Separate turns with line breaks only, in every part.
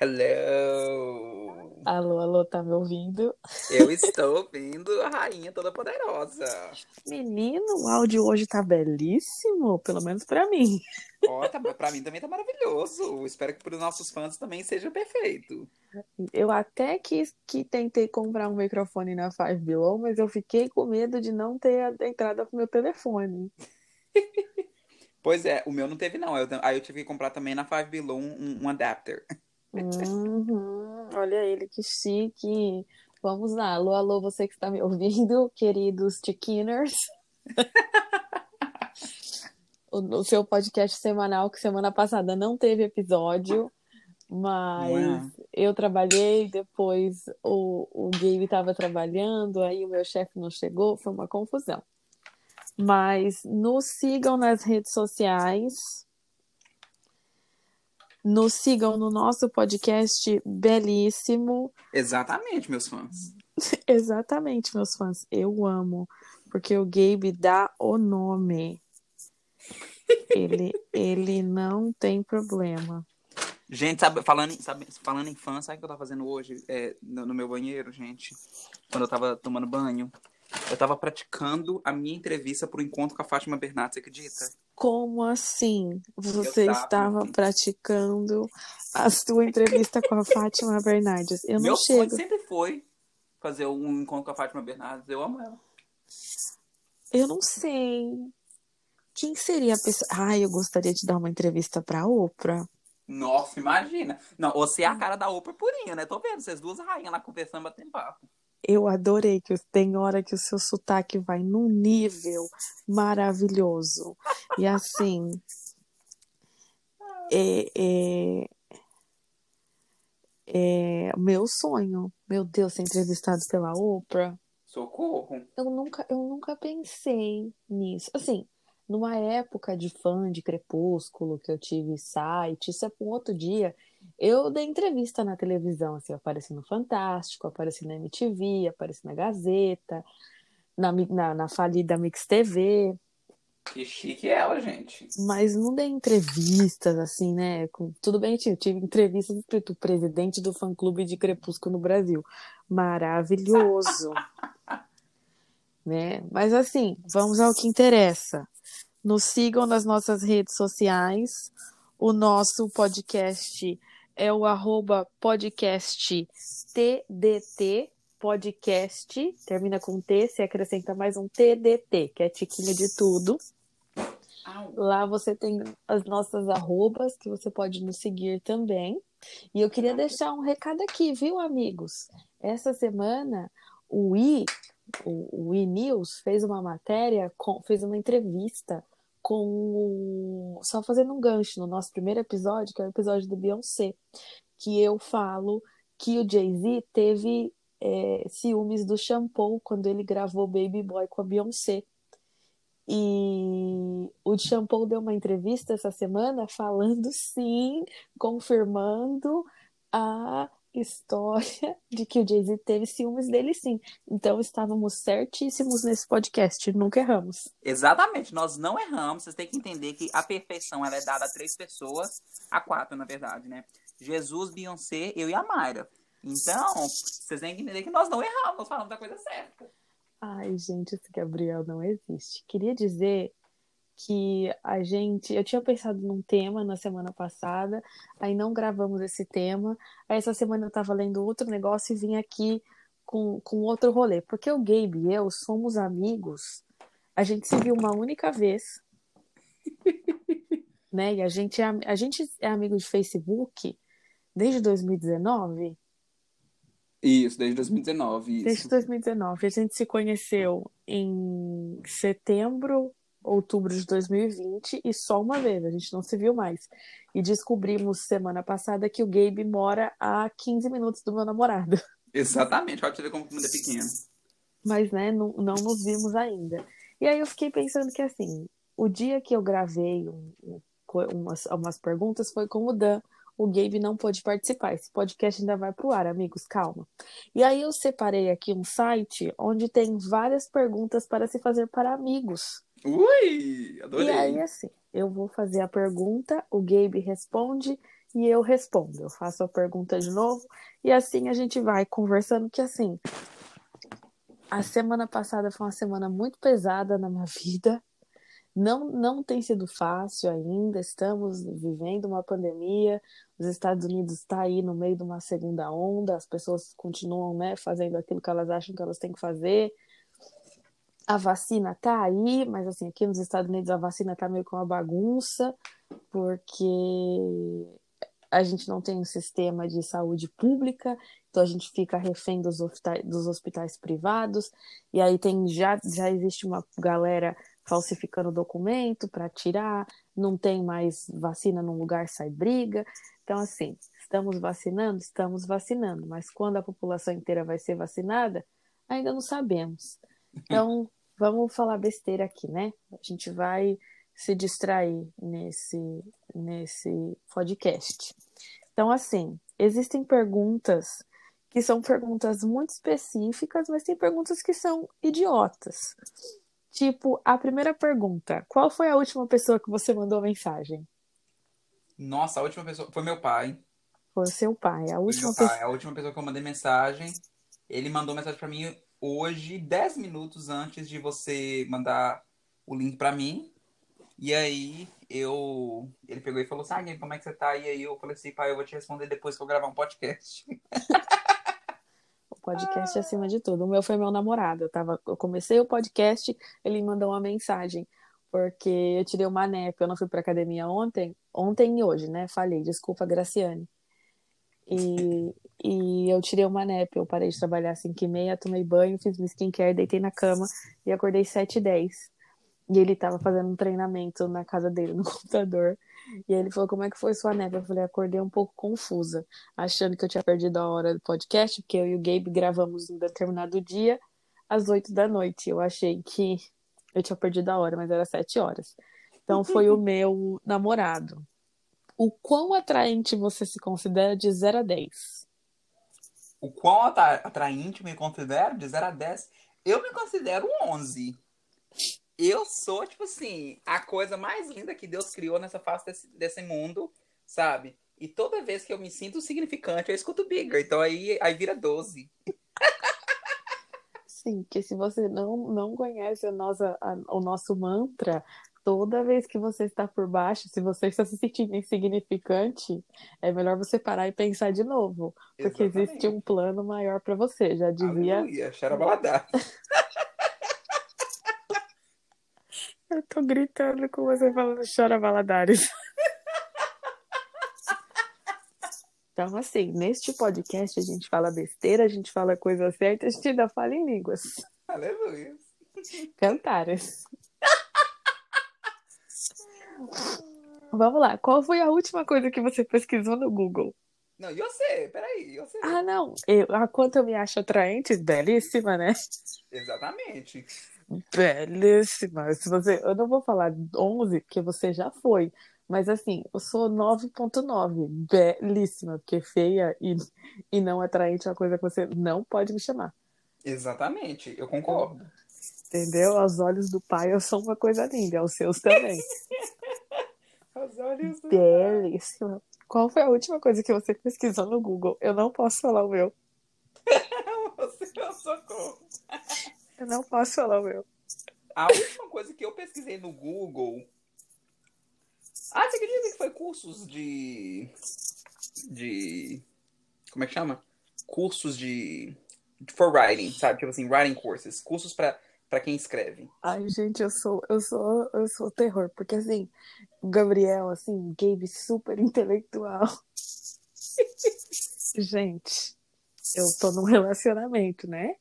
Hello!
Alô, alô, tá me ouvindo?
Eu estou ouvindo a rainha toda poderosa.
Menino, o áudio hoje tá belíssimo, pelo menos pra mim.
Ó, tá, pra mim também tá maravilhoso. Espero que para os nossos fãs também seja perfeito.
Eu até quis que tentei comprar um microfone na Five Below, mas eu fiquei com medo de não ter a entrada pro meu telefone.
Pois é, o meu não teve não. Eu- aí eu tive que comprar também na Five Below um, um adapter.
Uhum, olha ele que chique. Vamos lá, alô, alô, você que está me ouvindo, queridos Tiquiners. o, o seu podcast semanal, que semana passada não teve episódio, mas
Não é?
eu trabalhei, depois o, o Gabe estava trabalhando, aí o meu chefe não chegou, foi uma confusão. Mas nos sigam nas redes sociais. Nos sigam no nosso podcast belíssimo.
Exatamente, meus fãs.
Exatamente, meus fãs. Eu amo. Porque o Gabe dá o nome. Ele, ele não tem problema.
Gente, sabe, falando, em- sabe, falando em fã, sabe o que eu tava fazendo hoje é, no, no meu banheiro, gente? Quando eu tava tomando banho. Eu tava praticando a minha entrevista pro encontro com a Fátima Bernardes, você acredita?
Como assim? Você
tava-
estava praticando a sua entrevista com a Fátima Bernardes. Eu não
meu
chego.
sempre foi fazer um encontro com a Fátima Bernardes. Eu amo ela.
Eu não sei. Quem seria a pessoa? Ai, eu gostaria de dar uma entrevista pra Oprah.
Nossa, imagina. Não, você é a cara da Oprah purinha, né? Tô vendo vocês duas rainhas lá conversando, batendo papo.
Eu adorei que tem hora que o seu sotaque vai num nível maravilhoso. E assim, é, é, é meu sonho. Meu Deus, ser entrevistado pela Oprah.
Socorro.
Eu nunca, eu nunca pensei nisso. Assim, numa época de fã de Crepúsculo, que eu tive site, isso é para um outro dia. Eu dei entrevista na televisão, assim, apareci no Fantástico, apareci na MTV, apareci na Gazeta, na, na, na falida Mix TV,
Que chique ela, gente.
mas não dei entrevistas, assim, né? Com, tudo bem, eu tive entrevistas escrito presidente do fã-clube de Crepúsculo no Brasil. Maravilhoso. né? Mas assim, vamos ao que interessa. Nos sigam nas nossas redes sociais. O nosso podcast é o arroba podcast TDT podcast, termina com T, se acrescenta mais um TDT, que é tiquinho de tudo. Lá você tem as nossas arrobas que você pode nos seguir também. E eu queria deixar um recado aqui, viu, amigos? Essa semana o I, o, o I News fez uma matéria, com, fez uma entrevista com o, só fazendo um gancho no nosso primeiro episódio, que é o episódio do Beyoncé, que eu falo que o Jay-Z teve é, ciúmes do shampoo quando ele gravou Baby Boy com a Beyoncé. E o Shampoo deu uma entrevista essa semana falando sim, confirmando a história de que o Jay-Z teve ciúmes dele sim. Então estávamos certíssimos nesse podcast, nunca erramos.
Exatamente, nós não erramos. Vocês têm que entender que a perfeição ela é dada a três pessoas, a quatro, na verdade, né? Jesus, Beyoncé, eu e a Mayra. Então, vocês têm que entender que nós não erramos, nós falamos da coisa certa.
Ai, gente, esse Gabriel não existe. Queria dizer que a gente. Eu tinha pensado num tema na semana passada, aí não gravamos esse tema. Aí essa semana eu tava lendo outro negócio e vim aqui com, com outro rolê. Porque o Gabe e eu somos amigos. A gente se viu uma única vez. né? E a gente é, a gente é amigo de Facebook desde 2019.
Isso, desde 2019, isso.
Desde 2019. A gente se conheceu em setembro, outubro de 2020 e só uma vez, a gente não se viu mais. E descobrimos semana passada que o Gabe mora a 15 minutos do meu namorado.
Exatamente, você ver como o mundo é pequeno.
Mas, né, não, não nos vimos ainda. E aí eu fiquei pensando que, assim, o dia que eu gravei um- um- umas, umas perguntas foi com o Dan. O Gabe não pôde participar. Esse podcast ainda vai pro ar, amigos, calma. E aí eu separei aqui um site onde tem várias perguntas para se fazer para amigos.
Ui, adorei.
E aí, assim, eu vou fazer a pergunta, o Gabe responde e eu respondo. Eu faço a pergunta de novo e assim a gente vai conversando que assim, a semana passada foi uma semana muito pesada na minha vida. Não, não tem sido fácil ainda, estamos vivendo uma pandemia, os Estados Unidos está aí no meio de uma segunda onda, as pessoas continuam né, fazendo aquilo que elas acham que elas têm que fazer. A vacina está aí, mas assim, aqui nos Estados Unidos a vacina está meio com uma bagunça, porque a gente não tem um sistema de saúde pública, então a gente fica refém dos hospitais, dos hospitais privados, e aí tem já, já existe uma galera falsificando documento para tirar, não tem mais vacina num lugar, sai briga. Então, assim, estamos vacinando? Estamos vacinando, mas quando a população inteira vai ser vacinada, ainda não sabemos. Então, vamos falar besteira aqui, né? A gente vai se distrair nesse, nesse podcast. Então, assim, existem perguntas que são perguntas muito específicas, mas tem perguntas que são idiotas. Tipo, a primeira pergunta: qual foi a última pessoa que você mandou mensagem?
Nossa, a última pessoa foi meu pai.
Foi seu pai. A última
foi meu pai. A última pessoa que eu mandei mensagem. Ele mandou mensagem para mim hoje, 10 minutos antes de você mandar o link para mim. E aí eu. Ele pegou e falou assim: ah, como é que você tá? E aí eu falei assim, pai, eu vou te responder depois que eu gravar um podcast.
podcast ah. acima de tudo. O meu foi meu namorado. Eu, tava, eu comecei o podcast, ele mandou uma mensagem, porque eu tirei uma nep. Eu não fui pra academia ontem, ontem e hoje, né? Falei, desculpa, Graciane. E, e eu tirei uma nep. Eu parei de trabalhar às 5 e meia, tomei banho, fiz minha skincare, deitei na cama e acordei 7 e 10. E ele tava fazendo um treinamento na casa dele, no computador. E ele falou: Como é que foi sua neve? Eu falei: Acordei um pouco confusa, achando que eu tinha perdido a hora do podcast, porque eu e o Gabe gravamos um determinado dia às oito da noite. Eu achei que eu tinha perdido a hora, mas era sete horas. Então foi o meu namorado. O quão atraente você se considera de 0 a 10?
O quão atraente me considero de 0 a 10? Eu me considero um 11 eu sou, tipo assim, a coisa mais linda que Deus criou nessa face desse, desse mundo, sabe? E toda vez que eu me sinto significante, eu escuto Bigger. Então aí, aí vira 12.
Sim, que se você não, não conhece a nossa, a, o nosso mantra, toda vez que você está por baixo, se você está se sentindo insignificante, é melhor você parar e pensar de novo. Porque Exatamente. existe um plano maior para você. Já dizia.
Aleluia,
Eu tô gritando com você falando chora Valadares. Então, assim, neste podcast a gente fala besteira, a gente fala coisa certa, a gente ainda fala em línguas.
Aleluia.
Cantares. Vamos lá, qual foi a última coisa que você pesquisou no Google?
Não, e você? Peraí, você.
Ah, não. Eu, a quanto eu me acho atraente, belíssima, né?
Exatamente.
Belíssima. Se você, eu não vou falar 11, porque você já foi. Mas assim, eu sou 9.9. Belíssima, porque feia e, e não atraente é uma coisa que você não pode me chamar.
Exatamente, eu concordo.
Entendeu? Aos olhos do pai eu sou uma coisa linda, aos seus também.
Do
Belíssima. Qual foi a última coisa que você pesquisou no Google? Eu não posso falar o meu.
você não socorro.
Eu não posso falar o meu.
A última coisa que eu pesquisei no Google. Ah, você acredita que foi cursos de. De. Como é que chama? Cursos de. For writing, sabe? Tipo assim, writing courses. Cursos pra, pra quem escreve.
Ai, gente, eu sou, eu sou, eu sou terror, porque assim, o Gabriel, assim, Gabe super intelectual. gente, eu tô num relacionamento, né?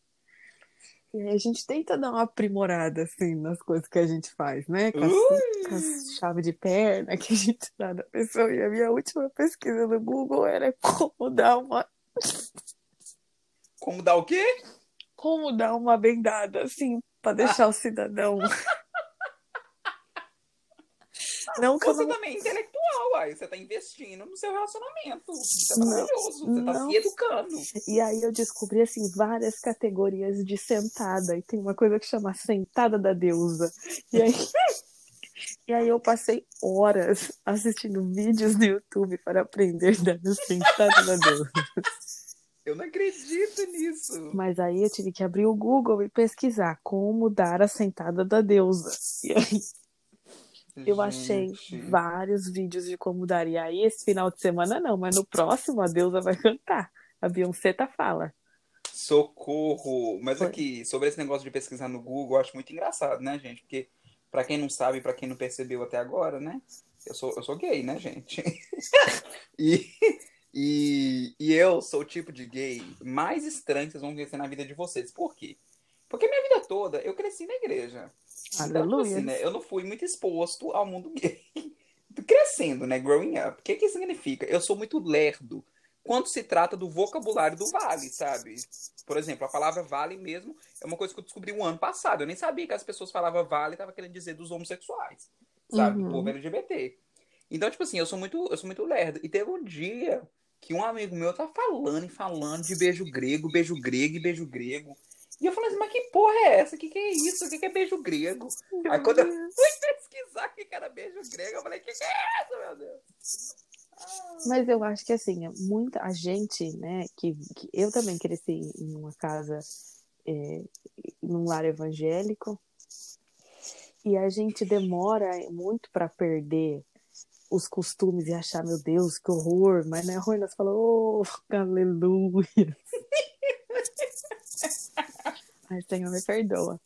E a gente tenta dar uma aprimorada, assim, nas coisas que a gente faz, né? Com, com a chave de perna que a gente dá na pessoa. E a minha última pesquisa no Google era como dar uma.
Como dar o quê?
Como dar uma bendada, assim, pra deixar o cidadão.
Não você não... também é intelectual, aí você tá investindo no seu relacionamento. Isso é maravilhoso, você tá se educando.
E aí eu descobri, assim, várias categorias de sentada. E tem uma coisa que chama sentada da deusa. E aí. E aí eu passei horas assistindo vídeos no YouTube para aprender da sentada da deusa.
Eu não acredito nisso.
Mas aí eu tive que abrir o Google e pesquisar como dar a sentada da deusa. E aí eu achei vários vídeos de como dar. E aí esse final de semana não, mas no próximo a deusa vai cantar. A Beyoncé tá fala.
Socorro! Mas Foi. aqui, sobre esse negócio de pesquisar no Google, eu acho muito engraçado, né, gente? Porque, para quem não sabe, para quem não percebeu até agora, né? Eu sou, eu sou gay, né, gente? e, e, e eu sou o tipo de gay mais estranho que vocês vão conhecer na vida de vocês. Por quê? Porque minha vida toda eu cresci na igreja.
Aleluia. Então, assim,
né, eu não fui muito exposto ao mundo gay. Crescendo, né? Growing up. O que, que significa? Eu sou muito lerdo quando se trata do vocabulário do vale, sabe? Por exemplo, a palavra vale mesmo é uma coisa que eu descobri um ano passado. Eu nem sabia que as pessoas falavam vale e tava querendo dizer dos homossexuais, sabe? Uhum. Do povo LGBT. Então, tipo assim, eu sou muito, eu sou muito lerdo. E teve um dia que um amigo meu tá falando e falando de beijo grego, beijo grego e beijo grego. E eu falei assim, mas que porra é essa? O que, que é isso? O que, que é beijo grego? Meu Aí quando eu fui pesquisar o que, que era beijo grego, eu falei, o que, que é isso, meu Deus?
Mas eu acho que assim, muita a gente, né, que, que eu também cresci em uma casa, é, num lar evangélico, e a gente demora muito para perder os costumes e achar, meu Deus, que horror, mas não é horror, nós falamos, oh, aleluia. Ai, Senhor, me perdoa.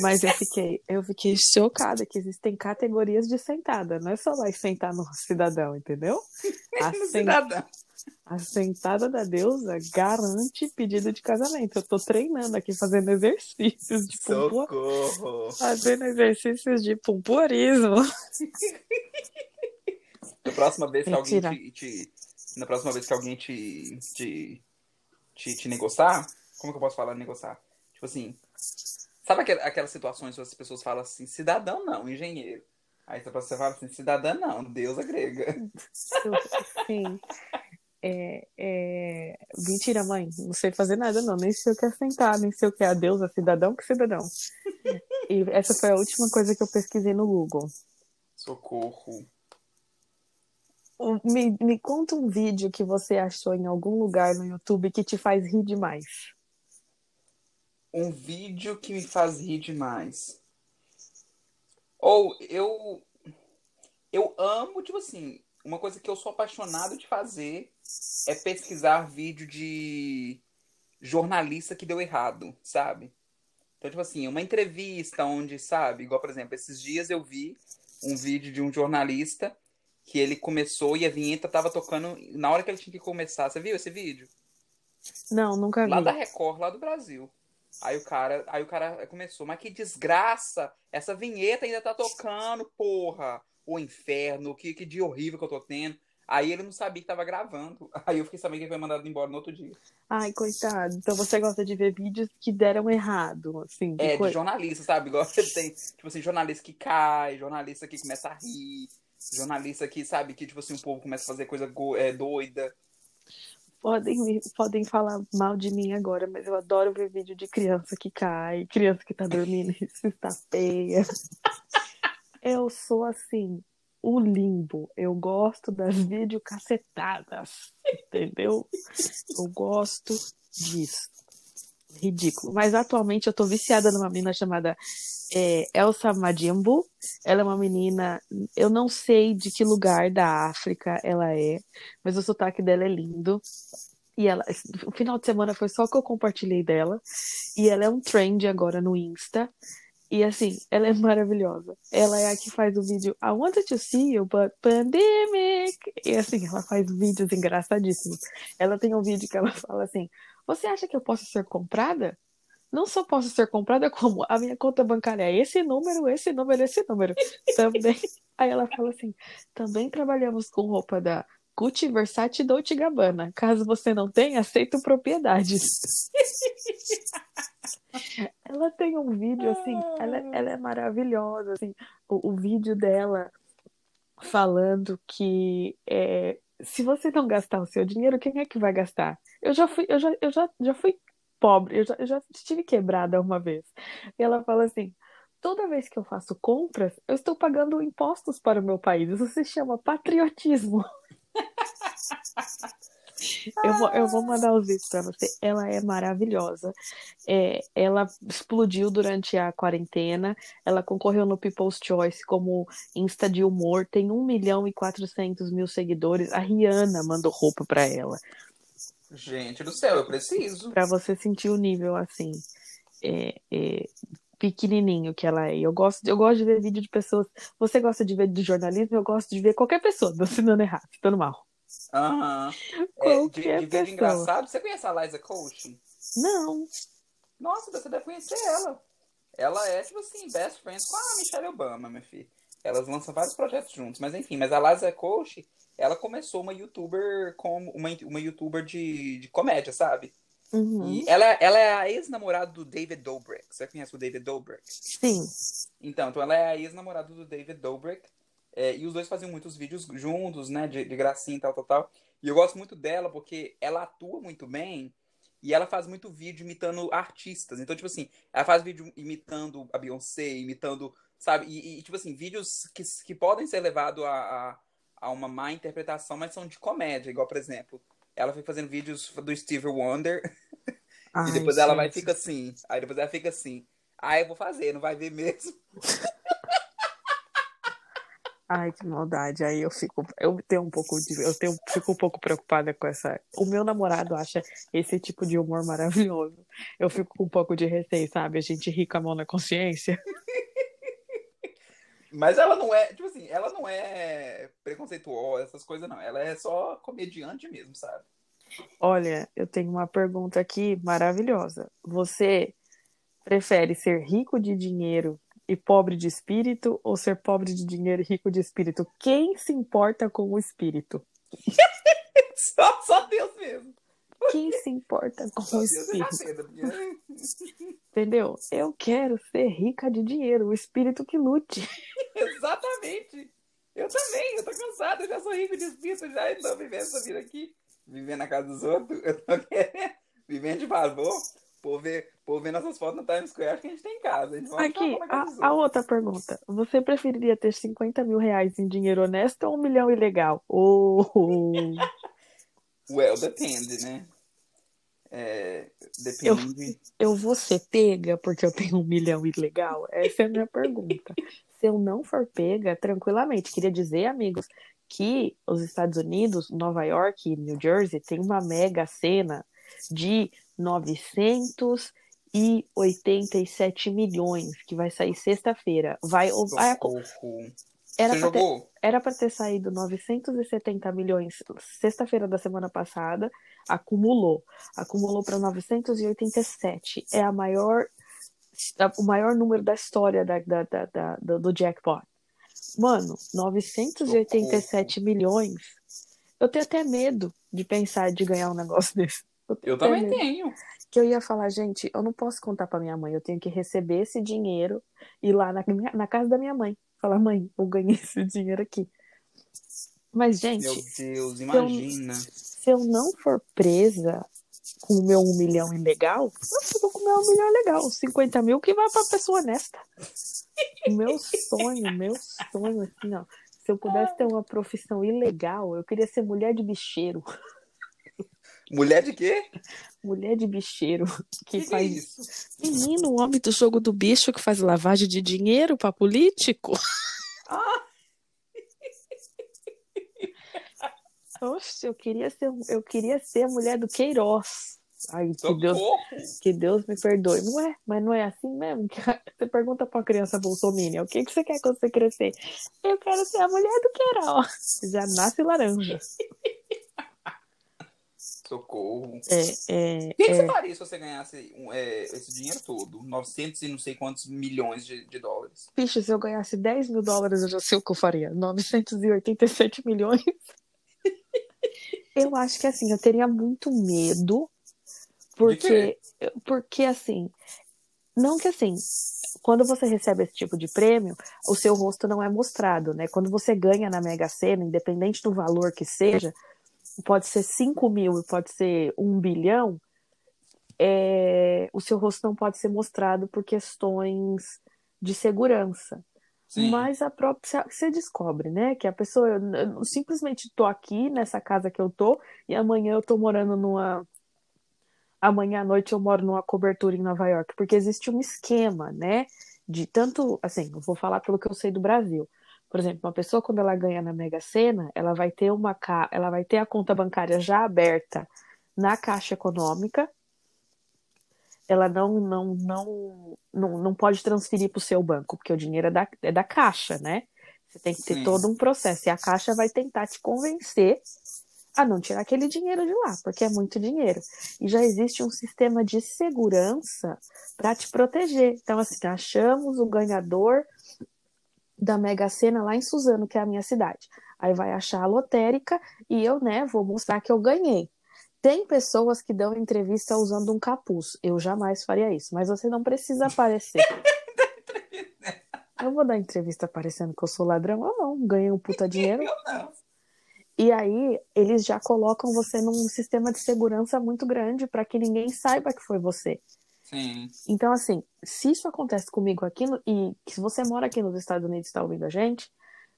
Mas eu fiquei, eu fiquei chocada que existem categorias de sentada. Não é só lá sentar no cidadão, entendeu?
A, cidadão.
a sentada da deusa garante pedido de casamento. Eu tô treinando aqui, fazendo exercícios de
pumpo...
Fazendo exercícios de pumpurismo.
Na próxima vez que alguém te, te, Na próxima vez que alguém te, te, te, te negociar, como que eu posso falar negociar? Tipo assim, sabe aquelas situações onde as pessoas falam assim, cidadão não, engenheiro. Aí você fala assim, cidadã não, deusa grega.
Sim. É, é... Mentira, mãe. Não sei fazer nada, não. Nem sei o que é sentar, nem sei o que é a deusa, cidadão, que cidadão. E essa foi a última coisa que eu pesquisei no Google.
Socorro.
Me, me conta um vídeo que você achou em algum lugar no YouTube que te faz rir demais
um vídeo que me faz rir demais. Ou eu eu amo, tipo assim, uma coisa que eu sou apaixonado de fazer é pesquisar vídeo de jornalista que deu errado, sabe? Então, tipo assim, uma entrevista onde, sabe, igual, por exemplo, esses dias eu vi um vídeo de um jornalista que ele começou e a vinheta tava tocando na hora que ele tinha que começar. Você viu esse vídeo?
Não, nunca vi.
Lá da Record, lá do Brasil. Aí o cara, aí o cara começou, mas que desgraça! Essa vinheta ainda tá tocando, porra! O inferno, que, que dia horrível que eu tô tendo. Aí ele não sabia que tava gravando. Aí eu fiquei sabendo que ele foi mandado embora no outro dia.
Ai, coitado. Então você gosta de ver vídeos que deram errado, assim.
De é, coisa. de jornalista, sabe? Igual você tem, tipo assim, jornalista que cai, jornalista que começa a rir, jornalista que, sabe, que, tipo assim, o povo começa a fazer coisa é, doida
podem, podem falar mal de mim agora, mas eu adoro ver vídeo de criança que cai, criança que tá dormindo e se está feia. Eu sou assim, o limbo. Eu gosto das videocacetadas, entendeu? Eu gosto disso. Ridículo. Mas atualmente eu tô viciada numa menina chamada é, Elsa Madimbu. Ela é uma menina, eu não sei de que lugar da África ela é, mas o sotaque dela é lindo. E ela, o final de semana foi só que eu compartilhei dela. E ela é um trend agora no Insta. E assim, ela é maravilhosa. Ela é a que faz o vídeo I wanted to see you, but pandemic. E assim, ela faz vídeos engraçadíssimos. Ela tem um vídeo que ela fala assim: Você acha que eu posso ser comprada? não só posso ser comprada, como a minha conta bancária é esse número, esse número, esse número. Também. Aí ela fala assim: também trabalhamos com roupa da Gucci, Versace e Dolce Gabbana. Caso você não tenha, aceito propriedades. ela tem um vídeo assim, ela, ela é maravilhosa, assim, o, o vídeo dela falando que é, se você não gastar o seu dinheiro, quem é que vai gastar? Eu já fui, eu já, eu já, já fui pobre. Eu já, eu já estive quebrada uma vez. E ela fala assim: toda vez que eu faço compras, eu estou pagando impostos para o meu país. Isso se chama patriotismo. Eu vou, eu vou mandar os vídeos para você. Ela é maravilhosa. É, ela explodiu durante a quarentena. Ela concorreu no People's Choice como Insta de humor. Tem 1 milhão e 400 mil seguidores. A Rihanna mandou roupa para ela.
Gente do céu, eu preciso.
Para você sentir o nível assim. É, é, pequenininho que ela é. Eu gosto, eu gosto de ver vídeo de pessoas. Você gosta de ver de jornalismo? Eu gosto de ver qualquer pessoa dando errado, dando mal.
Aham. É, de, de vídeo engraçado. Você conhece a Liza Coach?
Não.
Nossa, você deve conhecer ela. Ela é, tipo assim, best friends com a Michelle Obama, minha filha. Elas lançam vários projetos juntos, mas enfim, mas a Liza Coach, ela começou uma youtuber como uma, uma youtuber de, de comédia, sabe?
Uhum.
E ela, ela é a ex-namorada do David Dobrik. Você conhece o David Dobrik?
Sim.
Então, então ela é a ex-namorada do David Dobrik. É, e os dois faziam muitos vídeos juntos, né? De, de gracinha e tal, tal, tal. E eu gosto muito dela porque ela atua muito bem e ela faz muito vídeo imitando artistas. Então, tipo assim, ela faz vídeo imitando a Beyoncé, imitando, sabe? E, e tipo assim, vídeos que, que podem ser levados a, a, a, uma má interpretação, mas são de comédia. Igual, por exemplo, ela foi fazendo vídeos do Steve Wonder. Ai, e depois gente. ela vai e fica assim. Aí depois ela fica assim. Ah, eu vou fazer, não vai ver mesmo.
Ai, que maldade. Aí eu fico, eu tenho um pouco de, eu tenho, fico um pouco preocupada com essa. O meu namorado acha esse tipo de humor maravilhoso. Eu fico com um pouco de receio, sabe? A gente ri com a mão na consciência.
Mas ela não é, tipo assim, ela não é preconceituosa, essas coisas não. Ela é só comediante mesmo, sabe?
Olha, eu tenho uma pergunta aqui maravilhosa. Você prefere ser rico de dinheiro e pobre de espírito ou ser pobre de dinheiro e rico de espírito? Quem se importa com o espírito?
só, só Deus mesmo.
Quem se importa com só o espírito? Entendeu? Eu quero ser rica de dinheiro, o espírito que lute.
Exatamente. Eu também, eu tô cansado, eu já sou rico de espírito, já estou vivendo essa vida aqui, vivendo na casa dos outros, eu tô querendo, vivendo de favor por ver, por ver nossas fotos no Times Square que a gente tem em casa.
Aqui, a, a, outra pergunta. Você preferiria ter 50 mil reais em dinheiro honesto ou um milhão ilegal? Oh.
well, depende, né? É, depende.
Eu, eu vou ser pega porque eu tenho um milhão ilegal? Essa é a minha pergunta. Se eu não for pega, tranquilamente. Queria dizer, amigos, que os Estados Unidos, Nova York e New Jersey, tem uma mega cena de 987 milhões, que vai sair sexta-feira. Vai, vai era para ter, era para ter saído 970 milhões sexta-feira da semana passada, acumulou, acumulou para 987. É a maior o maior número da história da, da, da, da do jackpot. Mano, 987 Socorro. milhões. Eu tenho até medo de pensar de ganhar um negócio desse.
Eu, eu também tenho.
Que eu ia falar, gente, eu não posso contar para minha mãe, eu tenho que receber esse dinheiro e ir lá na, na casa da minha mãe. Falar, mãe, eu ganhei esse dinheiro aqui. Mas, gente.
Meu Deus, imagina.
Se eu, se eu não for presa com o meu um milhão ilegal, eu vou com o meu um milhão legal. 50 mil que vai pra pessoa honesta. O meu sonho, meu sonho, assim, ó. Se eu pudesse ter uma profissão ilegal, eu queria ser mulher de bicheiro.
Mulher de quê?
Mulher de bicheiro.
Que, que faz é isso?
Menino, o homem do jogo do bicho que faz lavagem de dinheiro para político. Ah. Oxe, eu queria ser, eu queria ser a mulher do Queiroz. Ai, que Deus, que Deus me perdoe. Não é, mas não é assim mesmo. Você pergunta pra criança bolsominion, o que, que você quer quando você crescer? Eu quero ser a mulher do Queiroz. Já nasce laranja.
Socorro.
É, é,
o que, é... que, você faria se você ganhasse é, esse dinheiro todo? 900 e não sei quantos milhões de, de dólares.
Pixa, se eu ganhasse 10 mil dólares, eu já sei o que eu faria. 987 milhões. eu acho que assim, eu teria muito medo. Porque, porque assim, não que assim, quando você recebe esse tipo de prêmio, o seu rosto não é mostrado, né? Quando você ganha na Mega Sena, independente do valor que seja, pode ser 5 mil e pode ser 1 bilhão, é, o seu rosto não pode ser mostrado por questões de segurança.
Sim.
Mas a própria você descobre, né, que a pessoa eu, eu simplesmente tô aqui nessa casa que eu tô e amanhã eu tô morando numa amanhã à noite eu moro numa cobertura em Nova York, porque existe um esquema, né, de tanto, assim, eu vou falar pelo que eu sei do Brasil. Por exemplo, uma pessoa quando ela ganha na Mega Sena, ela vai ter uma ela vai ter a conta bancária já aberta na Caixa Econômica. Ela não não não não, não pode transferir para o seu banco, porque o dinheiro é da, é da Caixa, né? Você tem que ter
Sim.
todo um processo. E a Caixa vai tentar te convencer a não tirar aquele dinheiro de lá, porque é muito dinheiro. E já existe um sistema de segurança para te proteger. Então, assim, achamos o ganhador da Mega Sena lá em Suzano, que é a minha cidade. Aí vai achar a lotérica e eu, né, vou mostrar que eu ganhei. Tem pessoas que dão entrevista usando um capuz. Eu jamais faria isso, mas você não precisa aparecer. Eu vou dar entrevista parecendo que eu sou ladrão ou não, ganhei um puta dinheiro.
Eu não.
E aí eles já colocam você num sistema de segurança muito grande para que ninguém saiba que foi você.
Sim.
Então, assim, se isso acontece comigo aqui, no, e se você mora aqui nos Estados Unidos e está ouvindo a gente,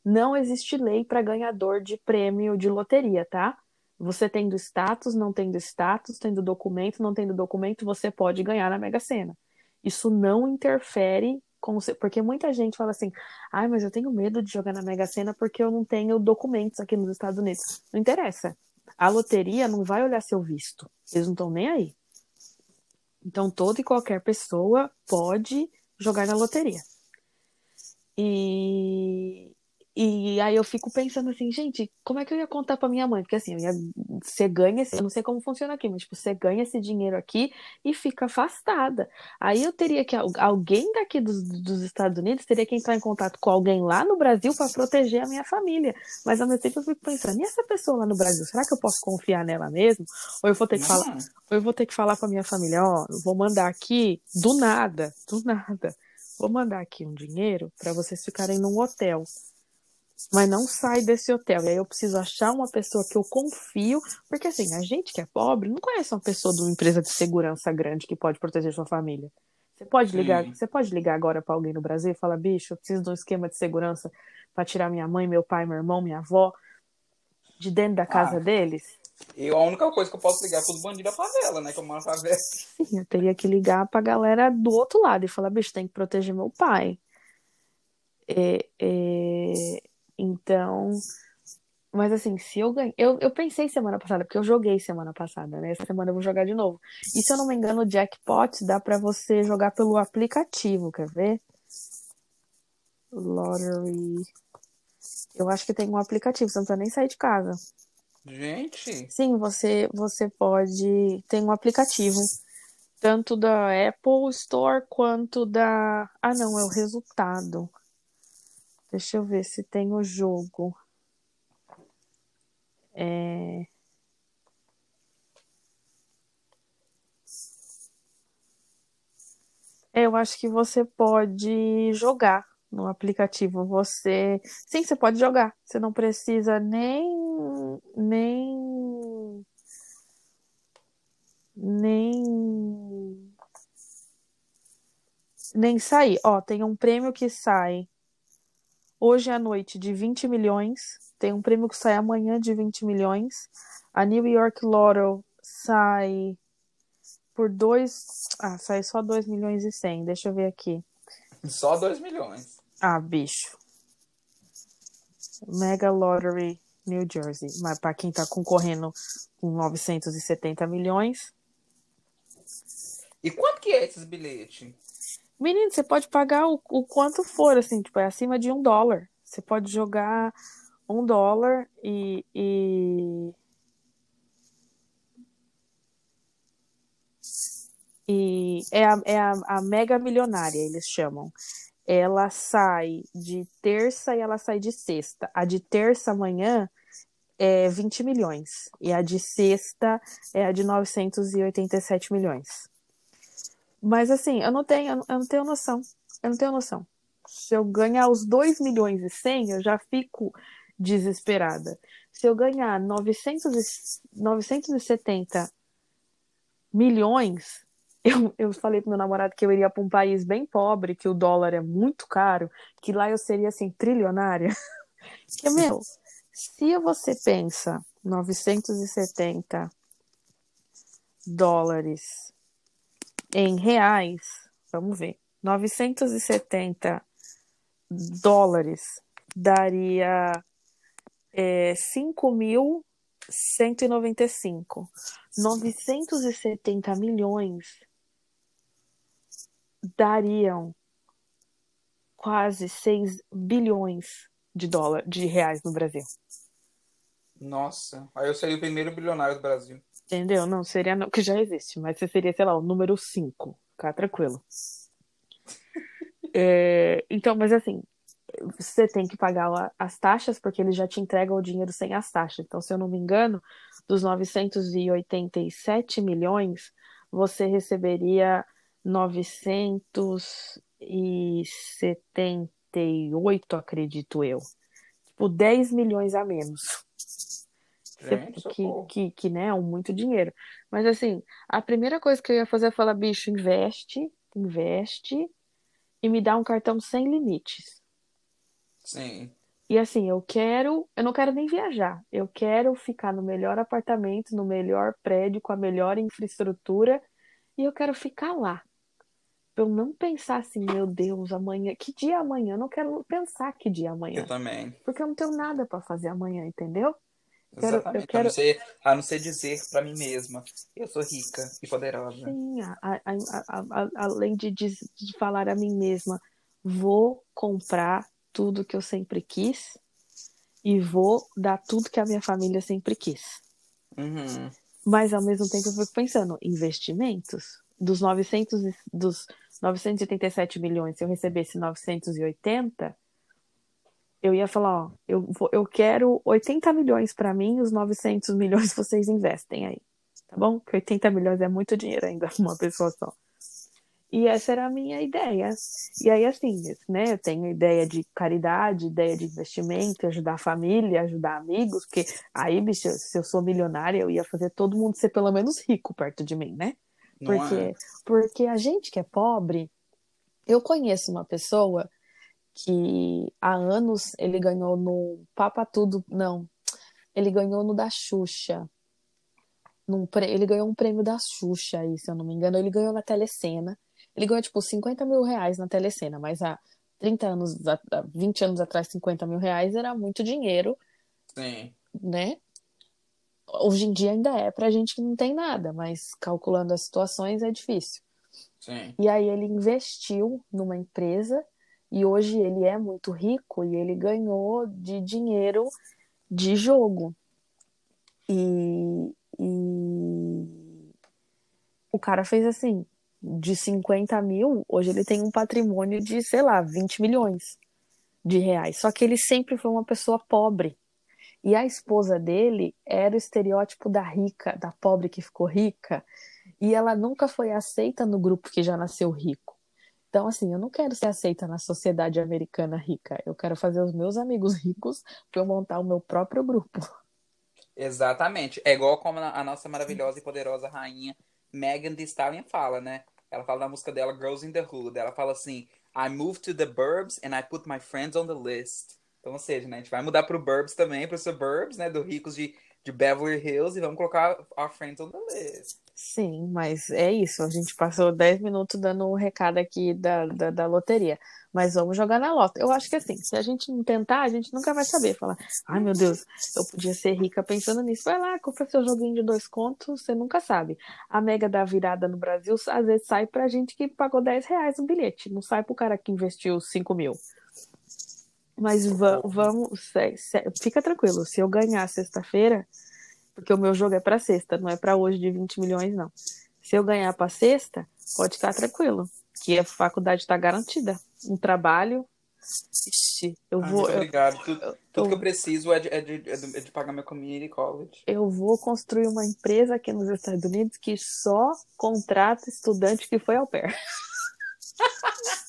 não existe lei para ganhador de prêmio de loteria, tá? Você tendo status, não tendo status, tendo documento, não tendo documento, você pode ganhar na Mega Sena. Isso não interfere com você, porque muita gente fala assim: ai, mas eu tenho medo de jogar na Mega Sena porque eu não tenho documentos aqui nos Estados Unidos. Não interessa. A loteria não vai olhar seu visto. Eles não estão nem aí. Então, toda e qualquer pessoa pode jogar na loteria. E, e aí eu fico pensando assim, gente, como é que eu ia contar pra minha mãe? Porque assim, ia, você ganha, esse- eu não sei como funciona aqui, mas tipo, você ganha esse dinheiro aqui e fica afastada. Aí eu teria que, al- alguém daqui dos, dos Estados Unidos teria que entrar em contato com alguém lá no Brasil para proteger a minha família. Mas ao mesmo tempo eu fico pensando, e essa pessoa lá no Brasil, será que eu posso confiar nela mesmo? Ou eu vou ter que falar,
Não.
ou eu vou ter que falar pra minha família, ó, eu vou mandar aqui do nada, do nada. Vou mandar aqui um dinheiro para vocês ficarem num hotel. Mas não sai desse hotel. E aí eu preciso achar uma pessoa que eu confio, porque assim, a gente que é pobre não conhece uma pessoa de uma empresa de segurança grande que pode proteger sua família. Você pode ligar,
Sim.
você pode ligar agora para alguém no Brasil e falar, bicho, eu preciso de um esquema de segurança para tirar minha mãe, meu pai, meu irmão, minha avó de dentro da casa
Ah.
deles.
Eu, a única coisa que eu posso ligar é pros bandidos da favela, né? Que eu moro na favela.
Sim, eu teria que ligar pra galera do outro lado e falar, bicho, tem que proteger meu pai. É, é, então, mas assim, se eu ganhar. Eu, eu pensei semana passada, porque eu joguei semana passada, né? Essa semana eu vou jogar de novo. E se eu não me engano, o jackpot dá pra você jogar pelo aplicativo, quer ver? Lottery. Eu acho que tem um aplicativo, você não precisa nem sair de casa.
Gente,
Sim, você, você pode. Tem um aplicativo, tanto da Apple Store quanto da. Ah, não, é o resultado. Deixa eu ver se tem o jogo. É... É, Eu acho que você pode jogar no aplicativo. Você. Sim, você pode jogar. Você não precisa nem. Nem. Nem. Nem sair. Ó, tem um prêmio que sai hoje à noite de 20 milhões. Tem um prêmio que sai amanhã de 20 milhões. A New York Lotto sai por dois. Ah, sai só 2 milhões e 100. Deixa eu ver aqui.
só 2 milhões.
Ah, bicho. Mega Lottery New Jersey. Mas para quem tá concorrendo com 970 milhões.
E quanto que é esses bilhetes?
Menino, você pode pagar o, o quanto for, assim, tipo, é acima de um dólar. Você pode jogar um dólar e, e, e é, a, é a, a mega milionária, eles chamam. Ela sai de terça e ela sai de sexta. A de terça amanhã é 20 milhões. E a de sexta é a de 987 milhões. Mas assim, eu não tenho, eu não tenho noção. Eu não tenho noção. Se eu ganhar os 2 milhões e 100, eu já fico desesperada. Se eu ganhar 900 e, 970 milhões, eu, eu falei pro meu namorado que eu iria para um país bem pobre, que o dólar é muito caro, que lá eu seria assim, trilionária. Que, meu, se você pensa 970 dólares em reais, vamos ver, 970 dólares daria é, 5.195. 970 milhões dariam quase 6 bilhões de dólar, de reais no Brasil.
Nossa, aí eu seria o primeiro bilionário do Brasil.
Entendeu? Não, seria não, que já existe, mas você seria, sei lá, o número 5. Ficar tranquilo. é, então, mas assim, você tem que pagar as taxas, porque eles já te entregam o dinheiro sem as taxas. Então, se eu não me engano, dos 987 milhões, você receberia 978, acredito eu. Tipo, 10 milhões a menos.
Gente,
que, que, que, né, é muito dinheiro. Mas assim, a primeira coisa que eu ia fazer é falar, bicho, investe, investe e me dá um cartão sem limites.
Sim.
E assim, eu quero, eu não quero nem viajar. Eu quero ficar no melhor apartamento, no melhor prédio, com a melhor infraestrutura, e eu quero ficar lá. Pra eu não pensar assim, meu Deus, amanhã, que dia é amanhã? Eu não quero pensar que dia é amanhã.
Eu também.
Porque eu não tenho nada para fazer amanhã, entendeu?
Exatamente. Eu quero... a, não ser, a não ser dizer para mim mesma, eu sou rica e poderosa.
Sim, a, a, além de, de, de falar a mim mesma, vou comprar tudo que eu sempre quis e vou dar tudo que a minha família sempre quis.
Uhum.
Mas ao mesmo tempo eu fico pensando, investimentos dos 900 dos 987 milhões, se eu recebesse 980, eu ia falar, ó, eu, vou, eu quero 80 milhões para mim, os 900 milhões vocês investem aí, tá bom? Porque 80 milhões é muito dinheiro ainda pra uma pessoa só. E essa era a minha ideia. E aí, assim, né, eu tenho ideia de caridade, ideia de investimento, ajudar a família, ajudar amigos, porque aí, bicho, se eu sou milionária, eu ia fazer todo mundo ser pelo menos rico perto de mim, né? Porque, é? porque a gente que é pobre, eu conheço uma pessoa que há anos ele ganhou no Papa Tudo, não, ele ganhou no da Xuxa. Num, ele ganhou um prêmio da Xuxa aí, se eu não me engano. Ele ganhou na Telecena. Ele ganhou, tipo, 50 mil reais na Telecena, mas há 30 anos, 20 anos atrás, 50 mil reais era muito dinheiro.
Sim.
Né? Hoje em dia ainda é pra gente que não tem nada, mas calculando as situações é difícil.
Sim.
E aí ele investiu numa empresa e hoje ele é muito rico e ele ganhou de dinheiro de jogo. E, e o cara fez assim, de 50 mil, hoje ele tem um patrimônio de, sei lá, 20 milhões de reais. Só que ele sempre foi uma pessoa pobre. E a esposa dele era o estereótipo da rica, da pobre que ficou rica, e ela nunca foi aceita no grupo que já nasceu rico. Então, assim, eu não quero ser aceita na sociedade americana rica. Eu quero fazer os meus amigos ricos para eu montar o meu próprio grupo.
Exatamente. É igual como a nossa maravilhosa e poderosa rainha Megan Thee Stallion fala, né? Ela fala na música dela Girls in the Hood. Ela fala assim: I moved to the burbs and I put my friends on the list. Então, ou seja, né, a gente vai mudar pro burbs também, pro suburbs, né, do ricos de, de Beverly Hills e vamos colocar our friends on the list.
Sim, mas é isso. A gente passou 10 minutos dando um recado aqui da, da, da, loteria. Mas vamos jogar na lota. Eu acho que assim, se a gente não tentar, a gente nunca vai saber. Falar, ai meu Deus, eu podia ser rica pensando nisso. Vai lá, compra seu joguinho de dois contos, você nunca sabe. A mega da virada no Brasil, às vezes sai pra gente que pagou 10 reais o bilhete. Não sai pro cara que investiu 5 mil. Mas vamos, fica tranquilo. Se eu ganhar sexta-feira, porque o meu jogo é para sexta, não é para hoje de 20 milhões, não. Se eu ganhar para sexta, pode ficar tranquilo, que a faculdade está garantida. Um trabalho. Ixi, eu
ah,
vou.
Muito obrigado. Eu, tudo, tudo eu, que eu preciso é de, é, de, é, de, é de pagar meu community college.
Eu vou construir uma empresa aqui nos Estados Unidos que só contrata estudante que foi ao pair.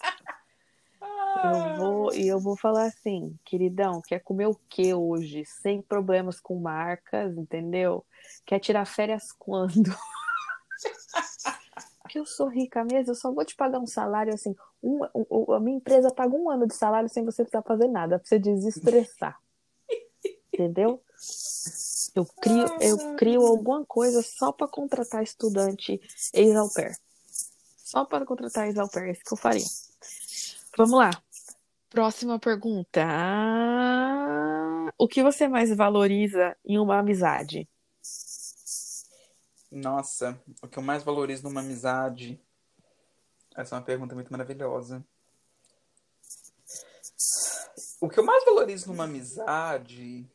Eu vou, e eu vou falar assim, queridão, quer comer o que hoje? Sem problemas com marcas, entendeu? Quer tirar férias quando? porque eu sou rica mesmo, eu só vou te pagar um salário assim. Um, um, a minha empresa paga um ano de salário sem você precisar fazer nada, pra você desestressar. Entendeu? Eu crio, eu crio alguma coisa só para contratar estudante ex-au pair. Só para contratar ex-au pair, é isso que eu faria. Vamos lá. Próxima pergunta. O que você mais valoriza em uma amizade?
Nossa, o que eu mais valorizo numa amizade? Essa é uma pergunta muito maravilhosa. O que eu mais valorizo numa amizade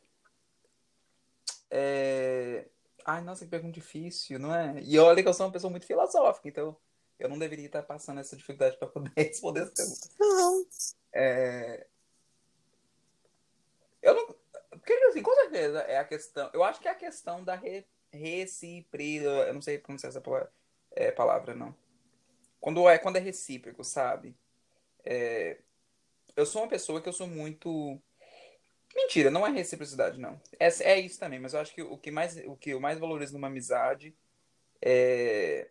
é. Ai, nossa, que pergunta difícil, não é? E olha que eu sou uma pessoa muito filosófica, então eu não deveria estar passando essa dificuldade para poder responder essa pergunta.
Não.
É... Eu não. Porque, assim, com certeza é a questão. Eu acho que é a questão da re... Eu não sei pronunciar essa palavra, é, palavra, não. Quando é, quando é recíproco, sabe? É... Eu sou uma pessoa que eu sou muito. Mentira, não é reciprocidade, não. É, é isso também, mas eu acho que o que, mais, o que eu mais valorizo numa amizade é,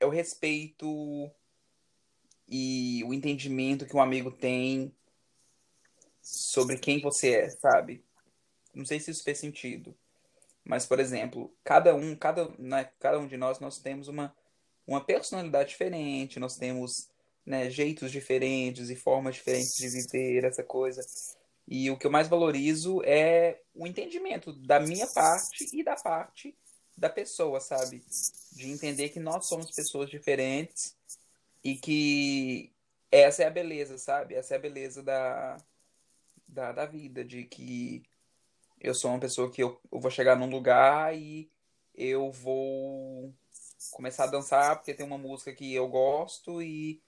é o respeito e o entendimento que um amigo tem sobre quem você é, sabe? Não sei se isso fez sentido. Mas, por exemplo, cada um, cada, né, cada um de nós, nós temos uma, uma personalidade diferente, nós temos né, jeitos diferentes e formas diferentes de viver essa coisa. E o que eu mais valorizo é o entendimento da minha parte e da parte da pessoa, sabe? De entender que nós somos pessoas diferentes e que essa é a beleza, sabe? Essa é a beleza da, da, da vida, de que eu sou uma pessoa que eu, eu vou chegar num lugar e eu vou começar a dançar porque tem uma música que eu gosto e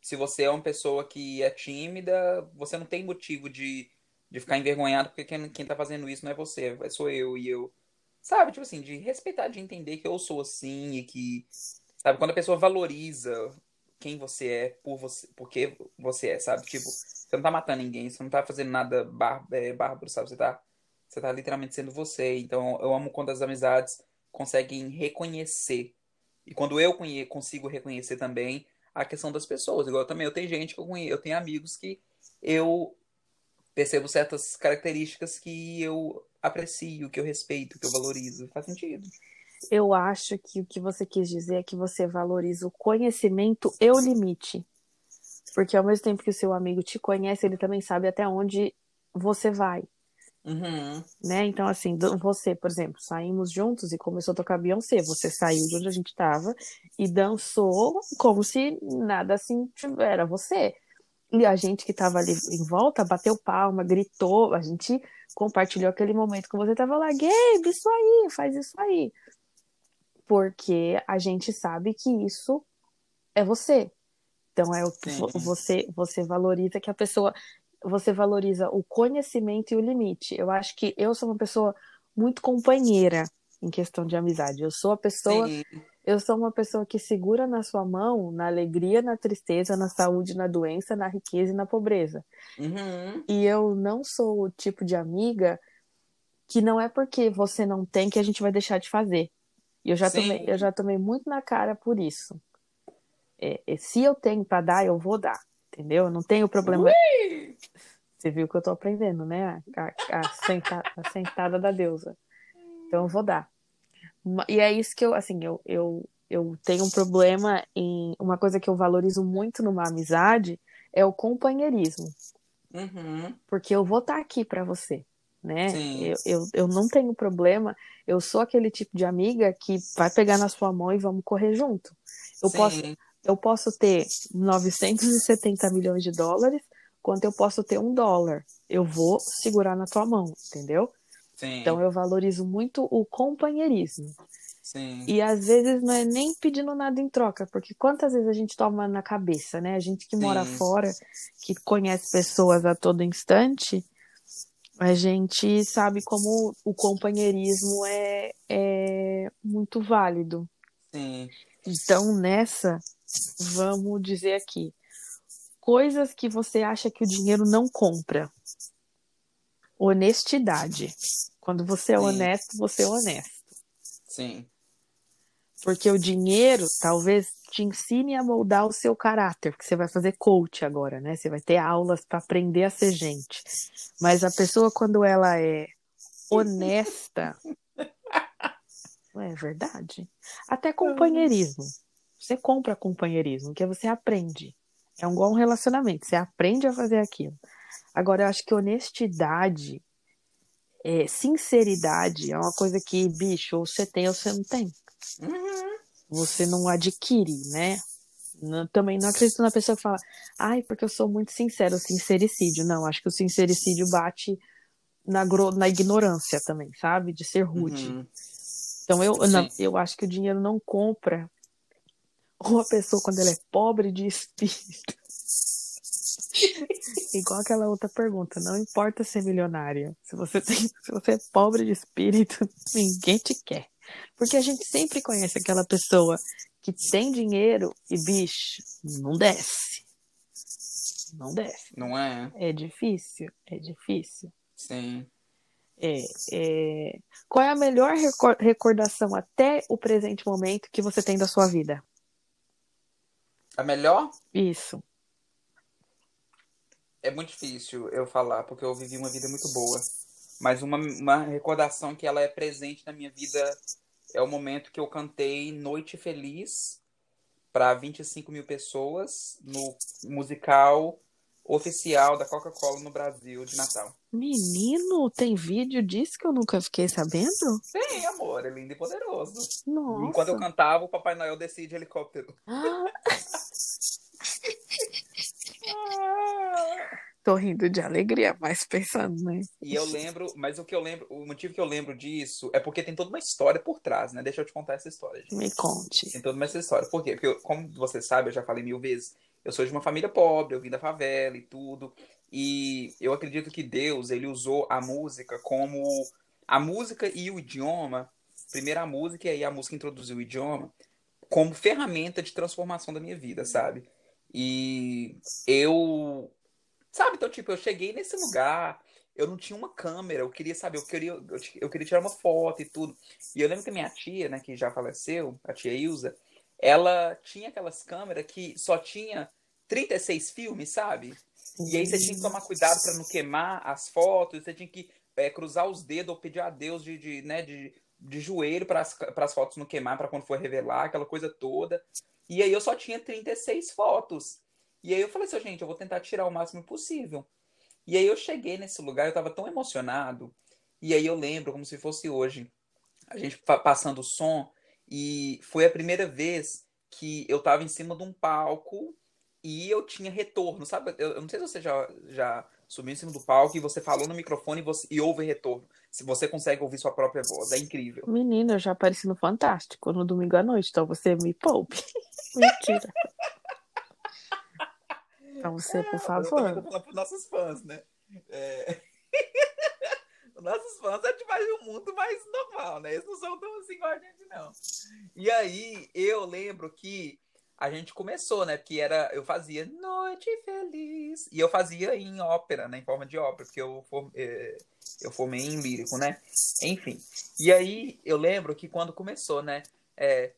se você é uma pessoa que é tímida, você não tem motivo de, de ficar envergonhado porque quem, quem tá fazendo isso não é você, é sou eu e eu Sabe, tipo assim, de respeitar, de entender que eu sou assim e que. Sabe, quando a pessoa valoriza quem você é por você, porque você é, sabe? Tipo, você não tá matando ninguém, você não tá fazendo nada bar, é, bárbaro, sabe? Você tá, você tá literalmente sendo você. Então, eu amo quando as amizades conseguem reconhecer. E quando eu consigo reconhecer também a questão das pessoas. Igual também eu tenho gente que eu conheço, eu tenho amigos que eu percebo certas características que eu aprecio, que eu respeito, que eu valorizo. Faz sentido.
Eu acho que o que você quis dizer é que você valoriza o conhecimento e o limite. Porque ao mesmo tempo que o seu amigo te conhece, ele também sabe até onde você vai.
Uhum.
Né? Então, assim, você, por exemplo, saímos juntos e começou a tocar Beyoncé. Você saiu de onde a gente estava e dançou como se nada assim era você. E a gente que estava ali em volta bateu palma, gritou, a gente compartilhou aquele momento com você, tava lá, Gabe, isso aí, faz isso aí. Porque a gente sabe que isso é você. Então é o que você você valoriza que a pessoa você valoriza o conhecimento e o limite. Eu acho que eu sou uma pessoa muito companheira em questão de amizade. Eu sou a pessoa Sim. Eu sou uma pessoa que segura na sua mão na alegria, na tristeza, na saúde, na doença, na riqueza e na pobreza.
Uhum.
E eu não sou o tipo de amiga que não é porque você não tem que a gente vai deixar de fazer. E eu já, tomei, eu já tomei muito na cara por isso. É, se eu tenho para dar, eu vou dar. Entendeu? Eu não tenho problema.
Ui!
Você viu que eu tô aprendendo, né? A, a, senta, a sentada da deusa. Então eu vou dar. E é isso que eu, assim, eu, eu, eu tenho um problema em. Uma coisa que eu valorizo muito numa amizade é o companheirismo.
Uhum.
Porque eu vou estar tá aqui para você, né? Eu, eu, eu não tenho problema. Eu sou aquele tipo de amiga que vai pegar na sua mão e vamos correr junto. Eu posso, eu posso ter 970 milhões de dólares, quanto eu posso ter um dólar. Eu vou segurar na tua mão, entendeu?
Sim.
Então eu valorizo muito o companheirismo.
Sim.
E às vezes não é nem pedindo nada em troca, porque quantas vezes a gente toma na cabeça, né? A gente que Sim. mora fora, que conhece pessoas a todo instante, a gente sabe como o companheirismo é, é muito válido.
Sim.
Então, nessa, vamos dizer aqui: coisas que você acha que o dinheiro não compra. Honestidade. Quando você é Sim. honesto, você é honesto.
Sim.
Porque o dinheiro talvez te ensine a moldar o seu caráter, porque você vai fazer coach agora, né? Você vai ter aulas para aprender a ser gente. Mas a pessoa, quando ela é honesta, não é verdade? Até companheirismo. Você compra companheirismo, que você aprende. É um igual um relacionamento, você aprende a fazer aquilo. Agora, eu acho que honestidade, é, sinceridade é uma coisa que, bicho, ou você tem ou você não tem.
Uhum.
Você não adquire, né? Não, também não acredito na pessoa que fala, ai, porque eu sou muito sincero, sincericídio. Não, acho que o sincericídio bate na, na ignorância também, sabe? De ser rude.
Uhum.
Então eu, não, eu acho que o dinheiro não compra uma pessoa quando ela é pobre de espírito. Igual aquela outra pergunta, não importa ser milionário. Se você tem, se você é pobre de espírito, ninguém te quer. Porque a gente sempre conhece aquela pessoa que tem dinheiro e, bicho, não desce. Não desce.
Não é?
É difícil, é difícil.
Sim.
É, é... Qual é a melhor recordação até o presente momento que você tem da sua vida?
A melhor?
Isso.
É muito difícil eu falar, porque eu vivi uma vida muito boa. Mas uma, uma recordação que ela é presente na minha vida é o momento que eu cantei Noite Feliz para 25 mil pessoas no musical oficial da Coca-Cola no Brasil de Natal.
Menino, tem vídeo disso que eu nunca fiquei sabendo?
Tem, amor, é lindo e poderoso.
Nossa.
Enquanto eu cantava, o Papai Noel descia de helicóptero.
Ah. Tô rindo de alegria, mas pensando, né?
E eu lembro, mas o que eu lembro, o motivo que eu lembro disso é porque tem toda uma história por trás, né? Deixa eu te contar essa história. Gente.
Me conte.
Tem toda uma história. Por quê? Porque, eu, como você sabe, eu já falei mil vezes, eu sou de uma família pobre, eu vim da favela e tudo. E eu acredito que Deus, ele usou a música como a música e o idioma, primeiro a música e aí a música introduziu o idioma como ferramenta de transformação da minha vida, sabe? E eu Sabe? Então, tipo, eu cheguei nesse lugar, eu não tinha uma câmera, eu queria saber, eu queria, eu, queria tirar uma foto e tudo. E eu lembro que minha tia, né, que já faleceu, a tia Ilza, ela tinha aquelas câmeras que só tinha 36 filmes, sabe? E aí você tinha que tomar cuidado para não queimar as fotos, você tinha que é, cruzar os dedos ou pedir a Deus de, de, né, de, de joelho para as fotos não queimar, para quando for revelar, aquela coisa toda. E aí eu só tinha 36 fotos. E aí eu falei assim, gente, eu vou tentar tirar o máximo possível. E aí eu cheguei nesse lugar, eu tava tão emocionado. E aí eu lembro, como se fosse hoje, a gente passando o som. E foi a primeira vez que eu tava em cima de um palco e eu tinha retorno, sabe? Eu, eu não sei se você já, já subiu em cima do palco e você falou no microfone e, você, e houve retorno. Se você consegue ouvir sua própria voz, é incrível.
Menina, eu já apareci no Fantástico no domingo à noite, então você me poupe. Mentira. Pra você, é, por favor. Eu
falar para nossos fãs, né? É... Os nossos fãs é de mais um mundo mais normal, né? Eles não são tão assim igual a gente, não. E aí, eu lembro que a gente começou, né? Porque era, eu fazia Noite Feliz. E eu fazia em ópera, né? Em forma de ópera, porque eu, é, eu formei em lírico, né? Enfim. E aí, eu lembro que quando começou, né? É,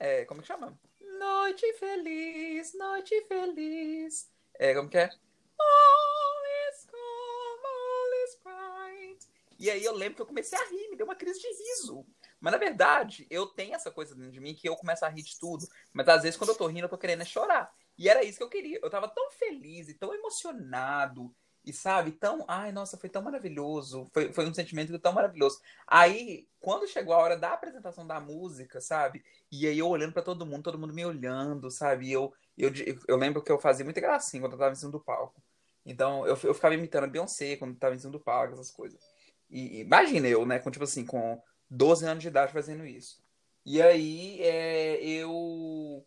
é, como que chama? Noite Feliz, Noite Feliz. É, como que é? All is calm, all is bright. E aí eu lembro que eu comecei a rir, me deu uma crise de riso. Mas na verdade, eu tenho essa coisa dentro de mim que eu começo a rir de tudo. Mas às vezes quando eu tô rindo, eu tô querendo é chorar. E era isso que eu queria. Eu tava tão feliz e tão emocionado. E sabe, tão. Ai, nossa, foi tão maravilhoso. Foi, foi um sentimento tão maravilhoso. Aí, quando chegou a hora da apresentação da música, sabe? E aí eu olhando para todo mundo, todo mundo me olhando, sabe? Eu, eu, eu lembro que eu fazia muita gracinha quando eu tava em cima do palco. Então, eu, eu ficava imitando a Beyoncé quando eu tava em cima do palco, essas coisas. E imagina eu, né, com tipo assim, com 12 anos de idade fazendo isso. E aí, é, eu.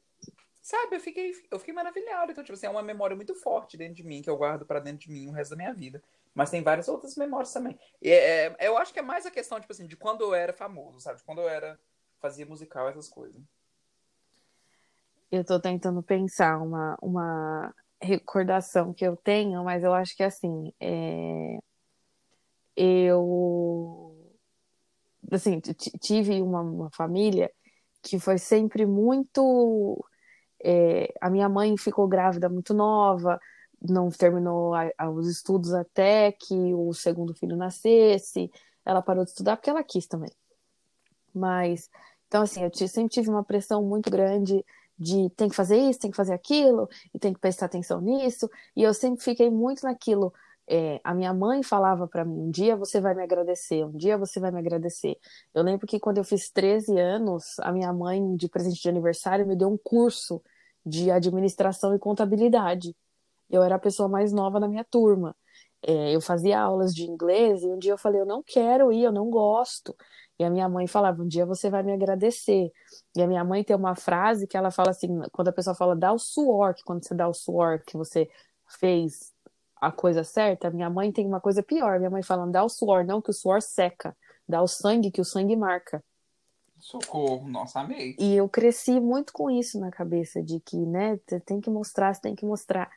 Sabe, eu fiquei, eu fiquei maravilhado. Então, tipo assim, é uma memória muito forte dentro de mim, que eu guardo para dentro de mim o resto da minha vida. Mas tem várias outras memórias também. E, é, eu acho que é mais a questão, tipo assim, de quando eu era famoso, sabe? De quando eu era. fazia musical, essas coisas.
Eu tô tentando pensar uma, uma recordação que eu tenho, mas eu acho que assim, é... eu assim, tive uma, uma família que foi sempre muito. É, a minha mãe ficou grávida muito nova, não terminou a, a, os estudos até que o segundo filho nascesse. Ela parou de estudar porque ela quis também. Mas, então, assim, eu sempre tive uma pressão muito grande de tem que fazer isso, tem que fazer aquilo, e tem que prestar atenção nisso. E eu sempre fiquei muito naquilo. É, a minha mãe falava para mim: um dia você vai me agradecer, um dia você vai me agradecer. Eu lembro que quando eu fiz 13 anos, a minha mãe, de presente de aniversário, me deu um curso de administração e contabilidade. Eu era a pessoa mais nova da minha turma. É, eu fazia aulas de inglês e um dia eu falei: eu não quero ir, eu não gosto. E a minha mãe falava: um dia você vai me agradecer. E a minha mãe tem uma frase que ela fala assim: quando a pessoa fala dá o suor, que quando você dá o suor que você fez a coisa certa, minha mãe tem uma coisa pior. Minha mãe fala: dá o suor, não, que o suor seca. Dá o sangue, que o sangue marca.
Socorro, nossa, amei.
E eu cresci muito com isso na cabeça, de que, né, você tem que mostrar, você tem que mostrar.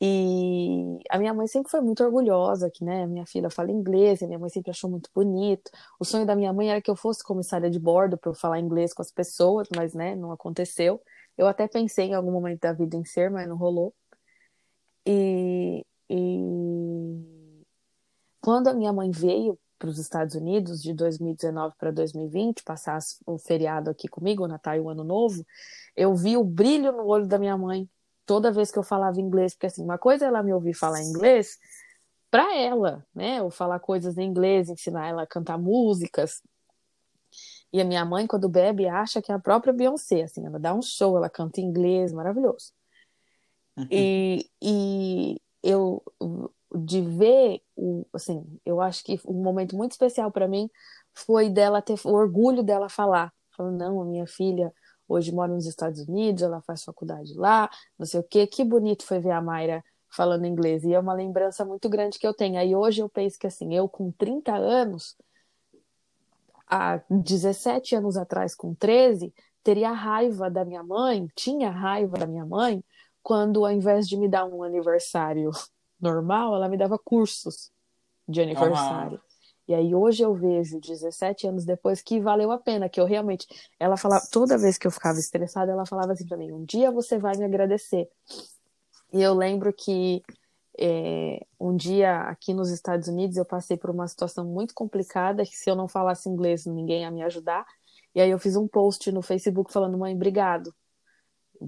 E a minha mãe sempre foi muito orgulhosa que, né, minha filha fala inglês, minha mãe sempre achou muito bonito. O sonho da minha mãe era que eu fosse comissária de bordo para eu falar inglês com as pessoas, mas, né, não aconteceu. Eu até pensei em algum momento da vida em ser, mas não rolou. E, e quando a minha mãe veio para os Estados Unidos de 2019 para 2020, passar o feriado aqui comigo, o Natal e o Ano Novo, eu vi o brilho no olho da minha mãe toda vez que eu falava inglês, porque assim, uma coisa é ela me ouvir falar inglês para ela, né? Ou falar coisas em inglês, ensinar ela a cantar músicas. E a minha mãe, quando bebe, acha que é a própria Beyoncé, assim, ela dá um show, ela canta em inglês, maravilhoso. Uhum. E, e eu, de ver, o, assim, eu acho que um momento muito especial para mim foi dela ter o orgulho dela falar, falando, não, a minha filha hoje mora nos Estados Unidos, ela faz faculdade lá, não sei o quê. Que bonito foi ver a Mayra falando inglês. E é uma lembrança muito grande que eu tenho. Aí hoje eu penso que assim, eu com 30 anos, há 17 anos atrás, com 13, teria raiva da minha mãe, tinha raiva da minha mãe, quando ao invés de me dar um aniversário normal, ela me dava cursos de aniversário. Uhum. E aí hoje eu vejo, 17 anos depois, que valeu a pena, que eu realmente. Ela falava, toda vez que eu ficava estressada, ela falava assim pra mim: um dia você vai me agradecer. E eu lembro que é, um dia aqui nos Estados Unidos eu passei por uma situação muito complicada, que se eu não falasse inglês ninguém ia me ajudar. E aí eu fiz um post no Facebook falando: mãe, obrigado.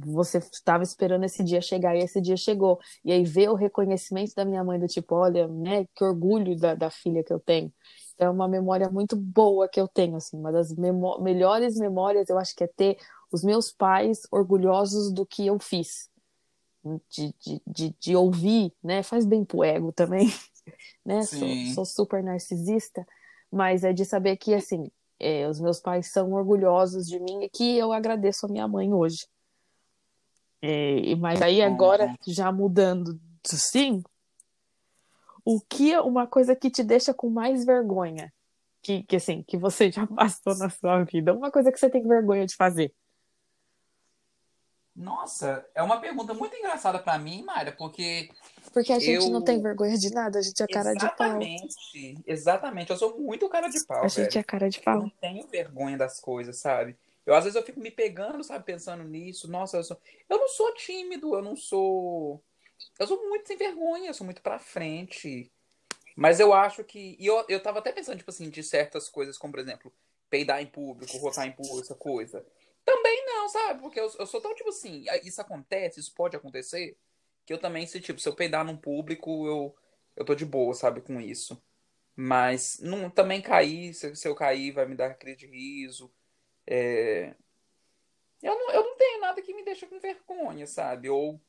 Você estava esperando esse dia chegar e esse dia chegou. E aí ver o reconhecimento da minha mãe do tipo, olha, né, que orgulho da, da filha que eu tenho é uma memória muito boa que eu tenho, assim, uma das memó melhores memórias eu acho que é ter os meus pais orgulhosos do que eu fiz. De, de, de, de ouvir, né? Faz bem pro ego também, né? Sou, sou, super narcisista, mas é de saber que, assim, é, os meus pais são orgulhosos de mim e que eu agradeço a minha mãe hoje. É, mas aí agora, já mudando, sim, o que é uma coisa que te deixa com mais vergonha? Que, que assim, que você já passou na sua vida? Uma coisa que você tem vergonha de fazer?
Nossa, é uma pergunta muito engraçada para mim, Mayra, porque.
Porque a gente eu... não tem vergonha de nada, a gente é cara
exatamente,
de
pau. Exatamente, eu sou muito cara de pau.
A gente
velho.
é cara de pau. Eu
não tenho vergonha das coisas, sabe? Eu às vezes eu fico me pegando, sabe, pensando nisso. Nossa, eu, sou... eu não sou tímido, eu não sou eu sou muito sem vergonha, eu sou muito pra frente. Mas eu acho que. E eu, eu tava até pensando, tipo assim, de certas coisas, como por exemplo, peidar em público, rotar em público, essa coisa. Também não, sabe? Porque eu, eu sou tão, tipo assim, isso acontece, isso pode acontecer, que eu também, se, tipo, se eu peidar num público, eu, eu tô de boa, sabe, com isso. Mas não, também cair, se, se eu cair, vai me dar crise de riso. É... Eu, não, eu não tenho nada que me deixa com vergonha, sabe? Ou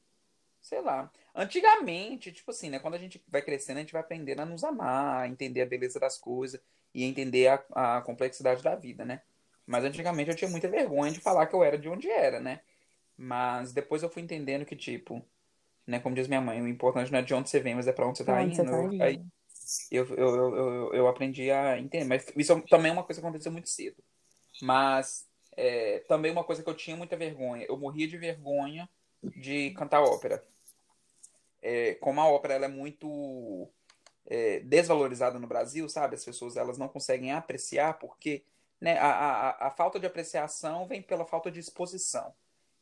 sei lá. Antigamente, tipo assim, né? Quando a gente vai crescendo, a gente vai aprendendo a nos amar, a entender a beleza das coisas e entender a, a complexidade da vida, né? Mas antigamente eu tinha muita vergonha de falar que eu era de onde era, né? Mas depois eu fui entendendo que, tipo, né, como diz minha mãe, o importante não é de onde você vem, mas é pra onde você tá indo. Você tá indo. Aí, eu, eu, eu, eu, aprendi a entender. Mas isso também é uma coisa que aconteceu muito cedo. Mas é, também uma coisa que eu tinha muita vergonha. Eu morria de vergonha de cantar ópera é, como a ópera ela é muito é, desvalorizada no Brasil, sabe? As pessoas elas não conseguem apreciar porque né, a, a, a falta de apreciação vem pela falta de exposição.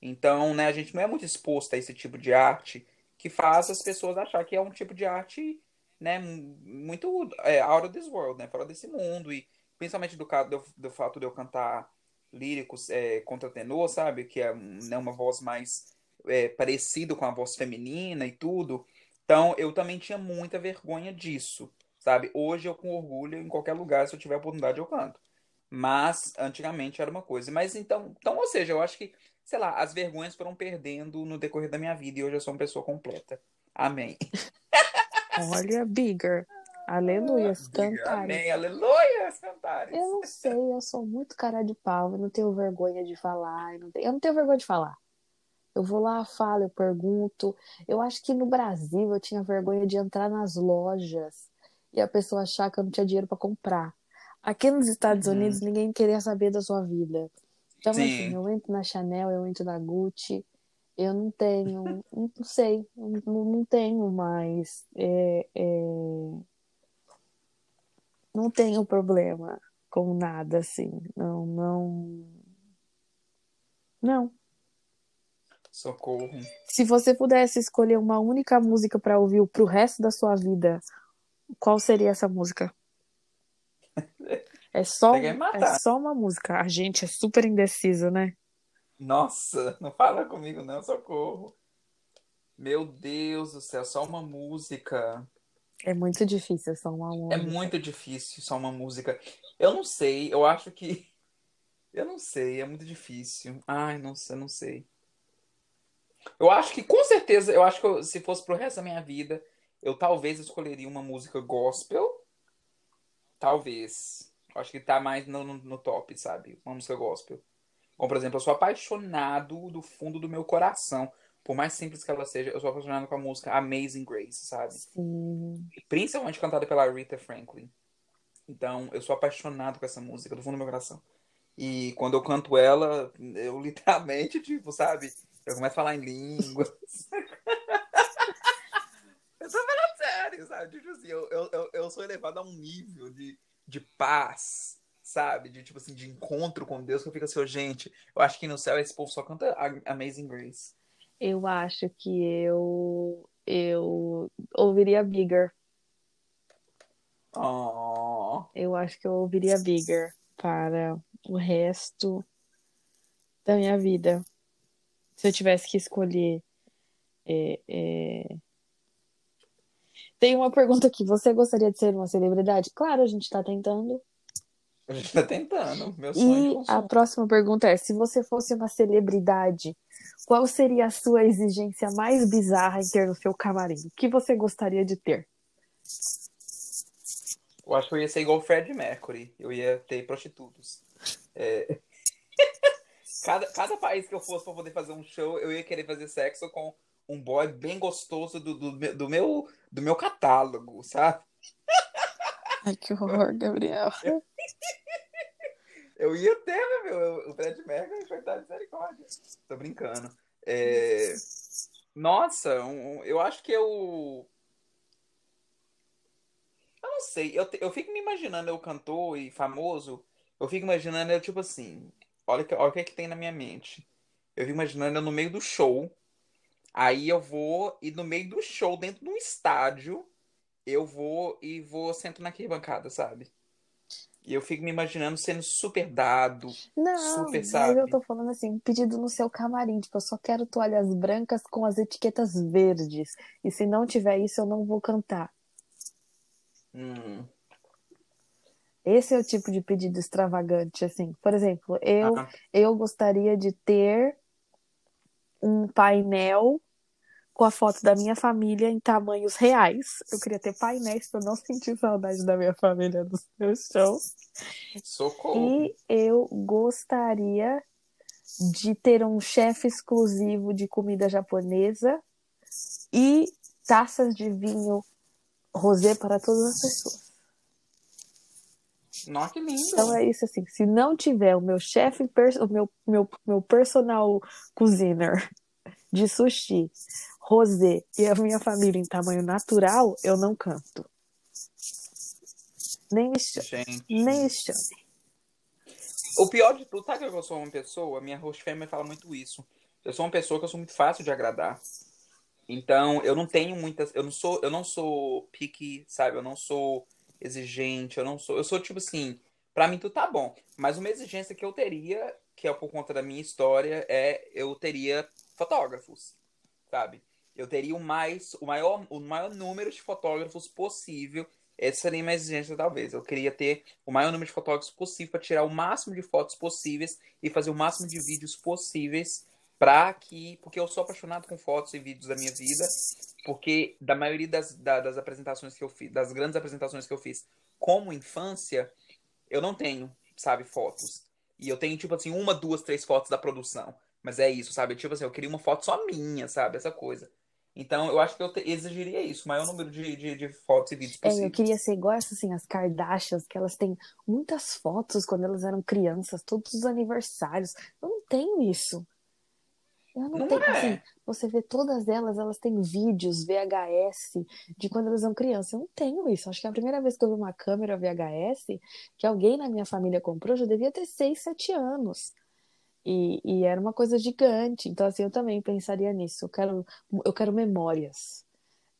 Então, né, a gente não é muito exposto a esse tipo de arte que faz as pessoas achar que é um tipo de arte, né, muito é, out of this world, né, fora desse mundo e principalmente do, do, do fato de eu cantar líricos é, contra tenor, sabe, que é né, uma voz mais é, parecido com a voz feminina e tudo. Então, eu também tinha muita vergonha disso, sabe? Hoje eu com orgulho em qualquer lugar, se eu tiver oportunidade eu canto. Mas antigamente era uma coisa. Mas então, então, ou seja, eu acho que, sei lá, as vergonhas foram perdendo no decorrer da minha vida e hoje eu sou uma pessoa completa. Amém.
Olha, bigger. Aleluia, cantares.
Amém, aleluia,
Eu não sei, eu sou muito cara de pau, eu não tenho vergonha de falar, eu não tenho, eu não tenho vergonha de falar. Eu vou lá, falo, eu pergunto. Eu acho que no Brasil eu tinha vergonha de entrar nas lojas e a pessoa achar que eu não tinha dinheiro para comprar. Aqui nos Estados uhum. Unidos ninguém queria saber da sua vida. Então, Sim. assim, eu entro na Chanel, eu entro na Gucci, eu não tenho, não sei, não, não tenho mais. É, é... Não tenho problema com nada, assim. Não, não. Não.
Socorro.
Se você pudesse escolher uma única música para ouvir pro resto da sua vida, qual seria essa música? É só, é só uma música. A gente é super indeciso, né?
Nossa, não fala comigo não, socorro. Meu Deus do céu, só uma música.
É muito difícil só uma é música.
É muito difícil só uma música. Eu não sei, eu acho que. Eu não sei, é muito difícil. Ai, não sei, não sei. Eu acho que, com certeza, eu acho que eu, se fosse pro resto da minha vida, eu talvez escolheria uma música gospel. Talvez. Eu acho que tá mais no, no, no, top, sabe? Uma música gospel. Como, por exemplo, eu sou apaixonado do fundo do meu coração. Por mais simples que ela seja, eu sou apaixonado com a música Amazing Grace, sabe?
Sim.
Principalmente cantada pela Rita Franklin. Então, eu sou apaixonado com essa música do fundo do meu coração. E quando eu canto ela, eu literalmente, tipo, sabe? Eu começo a falar em línguas. eu tô falando sério, sabe? Tipo assim, eu, eu, eu sou elevado a um nível de, de paz, sabe? De tipo assim, de encontro com Deus, que eu fico assim, oh, gente, eu acho que no céu esse povo só canta Amazing Grace.
Eu acho que eu eu ouviria Bigger.
Oh.
Eu acho que eu ouviria Bigger para o resto da minha vida se eu tivesse que escolher. É, é... Tem uma pergunta aqui. Você gostaria de ser uma celebridade? Claro, a gente está tentando.
A gente está tentando. Meu sonho
e a próxima pergunta é: se você fosse uma celebridade, qual seria a sua exigência mais bizarra em ter no seu camarim? O que você gostaria de ter?
Eu acho que eu ia ser igual o Fred Mercury. Eu ia ter prostitutos. É... Cada, cada país que eu fosse para poder fazer um show, eu ia querer fazer sexo com um boy bem gostoso do, do, do, meu, do meu catálogo, sabe?
Ai, que horror, Gabriel.
Eu ia ter, né, meu? O Fred Mercury foi dar misericórdia. Tô brincando. É... Nossa, um, eu acho que eu. Eu não sei. Eu, eu fico me imaginando eu cantor e famoso. Eu fico imaginando eu, tipo assim. Olha, olha o que, é que tem na minha mente. Eu fico imaginando eu no meio do show. Aí eu vou, e no meio do show, dentro de um estádio, eu vou e vou sento na arquibancada, sabe? E eu fico me imaginando sendo super dado.
Não,
super, sabe?
mas eu tô falando assim, um pedido no seu camarim. Tipo, eu só quero toalhas brancas com as etiquetas verdes. E se não tiver isso, eu não vou cantar.
Hum.
Esse é o tipo de pedido extravagante, assim. Por exemplo, eu, eu gostaria de ter um painel com a foto da minha família em tamanhos reais. Eu queria ter painéis para não sentir saudade da minha família nos meus shows.
Socorro.
E eu gostaria de ter um chefe exclusivo de comida japonesa e taças de vinho rosé para todas as pessoas.
Nossa, que lindo.
Então é isso assim, se não tiver o meu chefe, o meu, meu, meu personal cozinner de sushi, rosé e a minha família em tamanho natural, eu não canto. Nem me chame. Nem me chame.
O pior de tudo, sabe que eu sou uma pessoa? Minha host family fala muito isso. Eu sou uma pessoa que eu sou muito fácil de agradar. Então, eu não tenho muitas. Eu não sou, eu não sou picky, sabe? Eu não sou exigente, eu não sou. Eu sou tipo assim, pra mim tudo tá bom. Mas uma exigência que eu teria, que é por conta da minha história, é eu teria fotógrafos, sabe? Eu teria o mais, o maior, o maior número de fotógrafos possível. Essa seria minha exigência, talvez. Eu queria ter o maior número de fotógrafos possível para tirar o máximo de fotos possíveis e fazer o máximo de vídeos possíveis para que. Porque eu sou apaixonado com fotos e vídeos da minha vida. Porque da maioria das, da, das apresentações que eu fiz, das grandes apresentações que eu fiz como infância, eu não tenho, sabe, fotos. E eu tenho, tipo assim, uma, duas, três fotos da produção. Mas é isso, sabe? Tipo assim, eu queria uma foto só minha, sabe? Essa coisa. Então, eu acho que eu te, exigiria isso, o maior número de, de, de fotos e vídeos possível.
É, eu queria ser igual essas, assim, as Kardashians, que elas têm muitas fotos quando elas eram crianças, todos os aniversários. Eu não tenho isso. Eu não,
Não
tenho,
é.
assim, você vê todas elas, elas têm vídeos VHS de quando elas eram crianças. Eu não tenho isso. Acho que a primeira vez que eu vi uma câmera VHS que alguém na minha família comprou, eu já devia ter 6, 7 anos. E, e era uma coisa gigante. Então, assim, eu também pensaria nisso. Eu quero, eu quero memórias.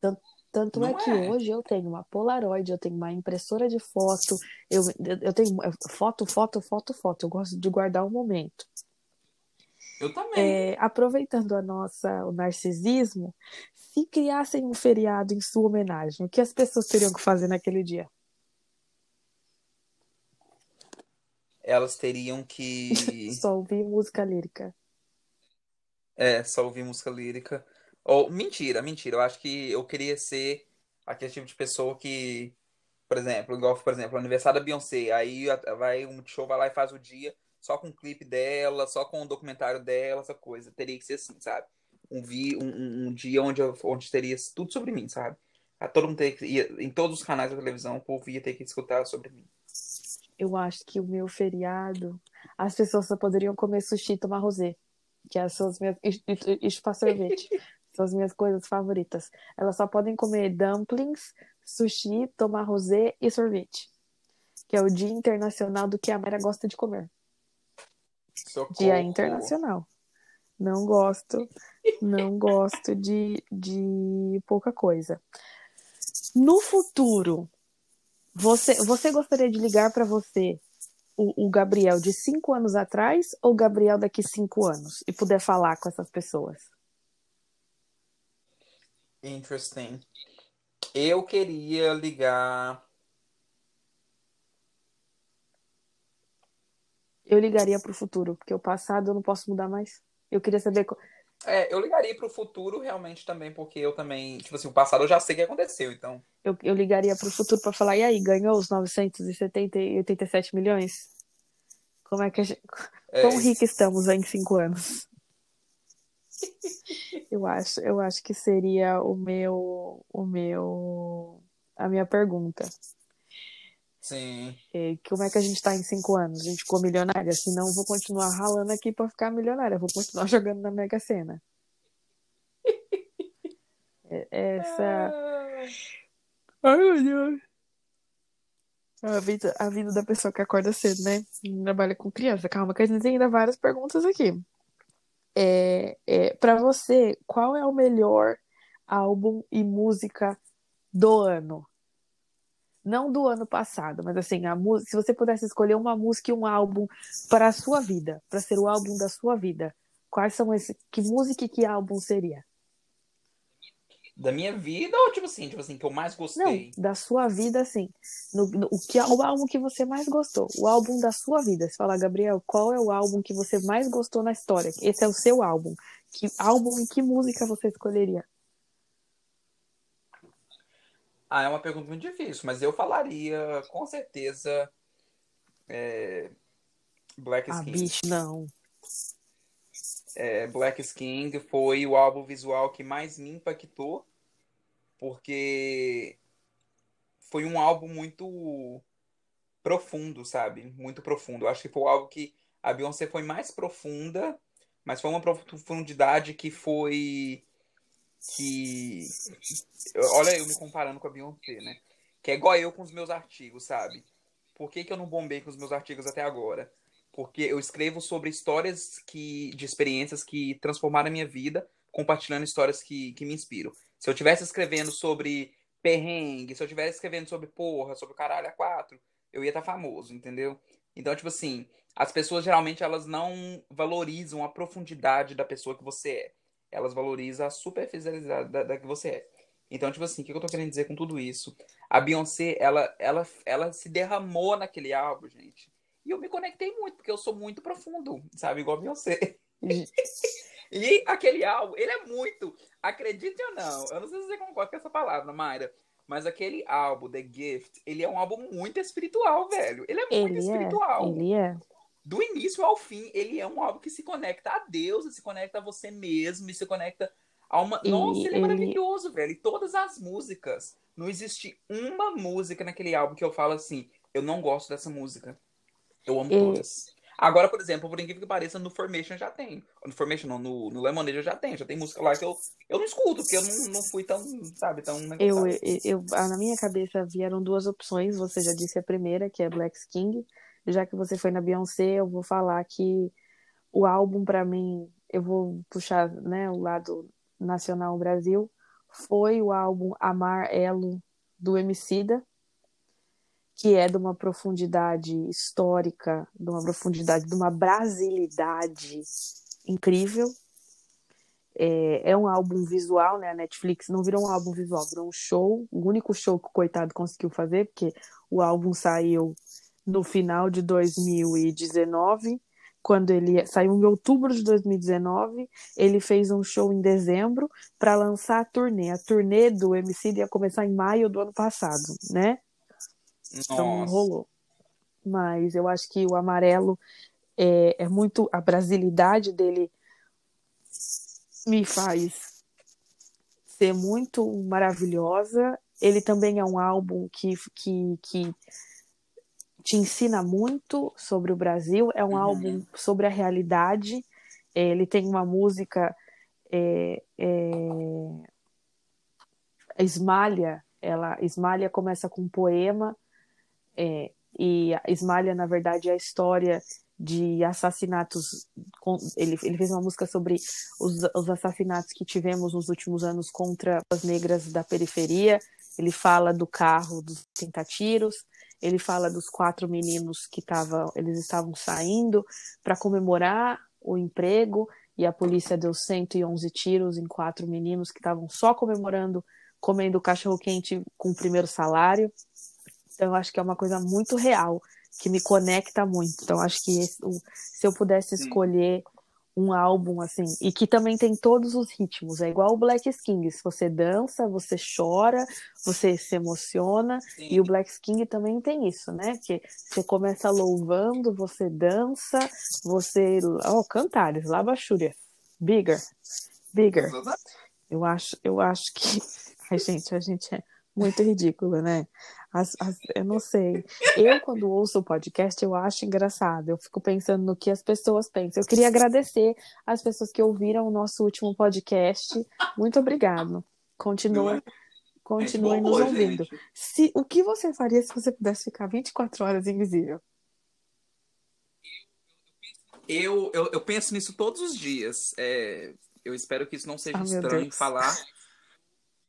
Tanto, tanto
Não
é que
é.
hoje eu tenho uma Polaroid, eu tenho uma impressora de foto, eu, eu tenho foto, foto, foto, foto. Eu gosto de guardar o momento.
Eu também.
É, aproveitando a nossa, o narcisismo, se criassem um feriado em sua homenagem, o que as pessoas teriam que fazer naquele dia?
Elas teriam que.
Só ouvir música lírica.
É, só ouvir música lírica. Ou, mentira, mentira. Eu acho que eu queria ser aquele tipo de pessoa que, por exemplo, igual, por exemplo, aniversário da Beyoncé. Aí vai um show, vai lá e faz o dia só com o clipe dela, só com o documentário dela, essa coisa. Teria que ser assim, sabe? Um, vi, um, um- um dia onde, eu, onde teria tudo sobre mim, sabe? A todo mundo teria que, ia, em todos os canais da televisão, o povo ia ter que escutar sobre mim.
Eu acho que o meu feriado, as pessoas só poderiam comer sushi e tomar rosé, que são as minhas. e, e, e chupar sorvete. São as minhas coisas favoritas. Elas só podem comer dumplings, sushi, tomar rosé e sorvete. Que é o Dia Internacional do que a Mera gosta de comer.
Socorro.
Dia Internacional. Não gosto, não gosto de, de pouca coisa. No futuro, você, você gostaria de ligar para você o, o Gabriel de cinco anos atrás ou o Gabriel daqui cinco anos e poder falar com essas pessoas?
Interesting. Eu queria ligar.
Eu ligaria para o futuro, porque o passado eu não posso mudar mais. Eu queria saber.
É, eu ligaria pro futuro realmente também, porque eu também, tipo assim, o passado eu já sei que aconteceu, então.
Eu, eu ligaria para o futuro para falar: e aí, ganhou os 987 milhões? Como é que a gente.
É,
Quão rica estamos em cinco anos? Eu acho, eu acho que seria o meu, o meu, a minha pergunta.
Sim.
É, como é que a gente tá em cinco anos? A gente ficou milionária? Senão eu vou continuar ralando aqui pra ficar milionária. Eu vou continuar jogando na Mega Sena. É- Essa. Ai, meu Deus. A vida, a vida da pessoa que acorda cedo, né? Trabalha com criança. Calma, que a gente tem ainda várias perguntas aqui. É, é, para você, qual é o melhor álbum e música do ano? Não do ano passado, mas assim, a música, se você pudesse escolher uma música e um álbum para a sua vida, para ser o álbum da sua vida, quais são esses? Que música e que álbum seria?
Da minha vida ou tipo assim, tipo assim, que eu mais
Não,
gostei?
da sua vida, assim. No, no- o, que, o álbum que você mais gostou. O álbum da sua vida. Você fala, Gabriel, qual é o álbum que você mais gostou na história? Esse é o seu álbum. Que álbum e que música você escolheria?
Ah, é uma pergunta muito difícil, mas eu falaria com certeza é, Black
Ah,
Skin.
bicho, não.
É, Black Skin foi o álbum visual que mais me impactou, porque foi um álbum muito profundo, sabe? Muito profundo. Eu acho que foi o álbum que a Beyoncé foi mais profunda, mas foi uma profundidade que foi que olha eu me comparando com a Beyoncé, né? Que é igual eu com os meus artigos, sabe? Por que, que eu não bombei com os meus artigos até agora? porque eu escrevo sobre histórias que, de experiências que transformaram a minha vida, compartilhando histórias que, que me inspiram. Se eu estivesse escrevendo sobre perrengue, se eu estivesse escrevendo sobre porra, sobre caralho a quatro, eu ia estar tá famoso, entendeu? Então, tipo assim, as pessoas geralmente elas não valorizam a profundidade da pessoa que você é. Elas valorizam a superficialidade da, da que você é. Então, tipo assim, o que eu tô querendo dizer com tudo isso? A Beyoncé, ela, ela, ela se derramou naquele álbum, gente. E eu me conectei muito, porque eu sou muito profundo, sabe? Igual a Beyoncé. e aquele álbum, ele é muito. Acredite ou não, eu não sei se você concorda com essa palavra, Mayra. Mas aquele álbum, The Gift, ele é um álbum muito espiritual, velho. Ele é muito
ele é,
espiritual.
É, ele é.
Do início ao fim, ele é um álbum que se conecta a Deus, se conecta a você mesmo, e se conecta a uma. E Nossa, ele, é maravilhoso, velho. E todas as músicas. Não existe uma música naquele álbum que eu falo assim, eu não gosto dessa música. Eu amo e... todas. Agora, por exemplo, por incrível que pareça, no Formation já tem. No Formation não, no, no Lemonade já tem. Já tem música lá que eu, eu não escuto, porque eu não, não fui tão, sabe, tão
eu, eu, eu, Na minha cabeça vieram duas opções. Você já disse a primeira, que é Black King. Já que você foi na Beyoncé, eu vou falar que o álbum, para mim, eu vou puxar né, o lado nacional Brasil, foi o álbum Amar Elo do Emicida que é de uma profundidade histórica, de uma profundidade, de uma brasilidade incrível. É, é, um álbum visual, né? A Netflix não virou um álbum visual, virou um show. O único show que o coitado conseguiu fazer, porque o álbum saiu no final de 2019. Quando ele saiu em outubro de 2019, ele fez um show em dezembro para lançar a turnê. A turnê do MC ia começar em maio do ano passado, né? Então não rolou. Mas eu acho que o amarelo é, é muito. A brasilidade dele me faz ser muito maravilhosa. Ele também é um álbum que, que, que te ensina muito sobre o Brasil. É um uhum. álbum sobre a realidade. É, ele tem uma música. É, é, Esmalha, ela Esmalha começa com um poema é, e Esmalha, na verdade, é a história de assassinatos. Ele, ele fez uma música sobre os, os assassinatos que tivemos nos últimos anos contra as negras da periferia. Ele fala do carro dos tentatiros. Ele fala dos quatro meninos que estavam, eles estavam saindo para comemorar o emprego e a polícia deu 111 tiros em quatro meninos que estavam só comemorando, comendo cachorro quente com o primeiro salário. Então, eu acho que é uma coisa muito real, que me conecta muito. Então, acho que esse, se eu pudesse escolher um álbum assim, e que também tem todos os ritmos, é igual o Black King. Você dança, você chora, você se emociona, Sim. e o Black King também tem isso, né? Que você começa louvando, você dança, você. Oh, cantares, Labachúria. Bigger. Bigger. Eu acho, eu acho que. Ai, gente, a gente é muito ridícula, né? As, as, eu não sei. Eu, quando ouço o podcast, eu acho engraçado. Eu fico pensando no que as pessoas pensam. Eu queria agradecer as pessoas que ouviram o nosso último podcast. Muito obrigado. Continua, continue nos ouvindo. Se, o que você faria se você pudesse ficar 24 horas invisível?
Eu, eu, eu penso nisso todos os dias. É, eu espero que isso não seja ah, estranho falar.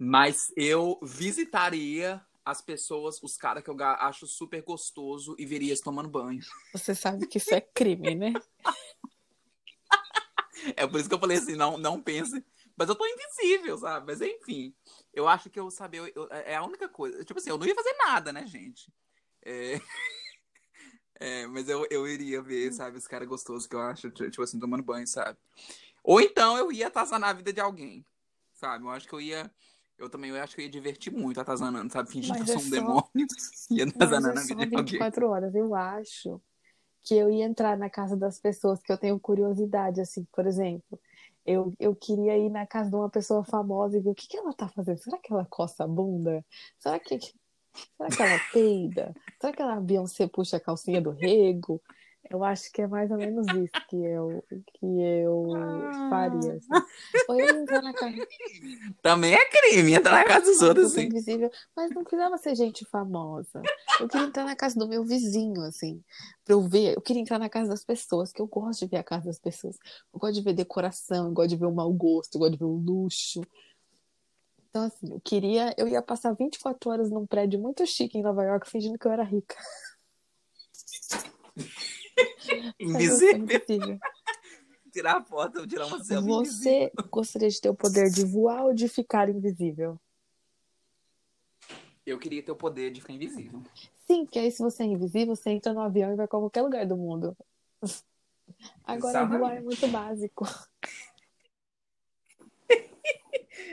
Mas eu visitaria as pessoas, os caras que eu acho super gostoso e veria eles tomando banho.
Você sabe que isso é crime, né?
é por isso que eu falei assim, não, não pense. Mas eu tô invisível, sabe? Mas enfim, eu acho que eu saber eu, é a única coisa. Tipo assim, eu não ia fazer nada, né, gente? É... é mas eu, eu iria ver, sabe, os caras gostosos que eu acho, tipo assim, tomando banho, sabe? Ou então eu ia atazanar a vida de alguém, sabe? Eu acho que eu ia eu também eu acho que eu ia divertir muito atazanando, sabe? Fingindo que eu é sou um só... demônio e atazanando
Mas é a vida de alguém. 24 horas, eu acho que eu ia entrar na casa das pessoas que eu tenho curiosidade, assim, por exemplo. Eu, eu queria ir na casa de uma pessoa famosa e ver o que, que ela tá fazendo. Será que ela coça a bunda? Será que, será que ela peida? Será que ela Beyoncé puxa a calcinha do rego? Eu acho que é mais ou menos isso que eu, que eu faria. Assim. Ou eu entrar na casa.
Também é crime entrar na casa dos outros, assim.
Invisível, mas não precisava ser gente famosa. Eu queria entrar na casa do meu vizinho, assim, pra eu ver. Eu queria entrar na casa das pessoas, que eu gosto de ver a casa das pessoas. Eu gosto de ver decoração, eu gosto de ver o mau gosto, eu gosto de ver o luxo. Então, assim, eu queria. Eu ia passar 24 horas num prédio muito chique em Nova York, fingindo que eu era rica.
Invisível. Tirar foto, tirar uma selfie.
Você invisível. gostaria de ter o poder de voar ou de ficar invisível?
Eu queria ter o poder de ficar invisível.
Sim, porque aí se você é invisível, você entra no avião e vai pra qualquer lugar do mundo. Agora Exatamente. voar é muito básico.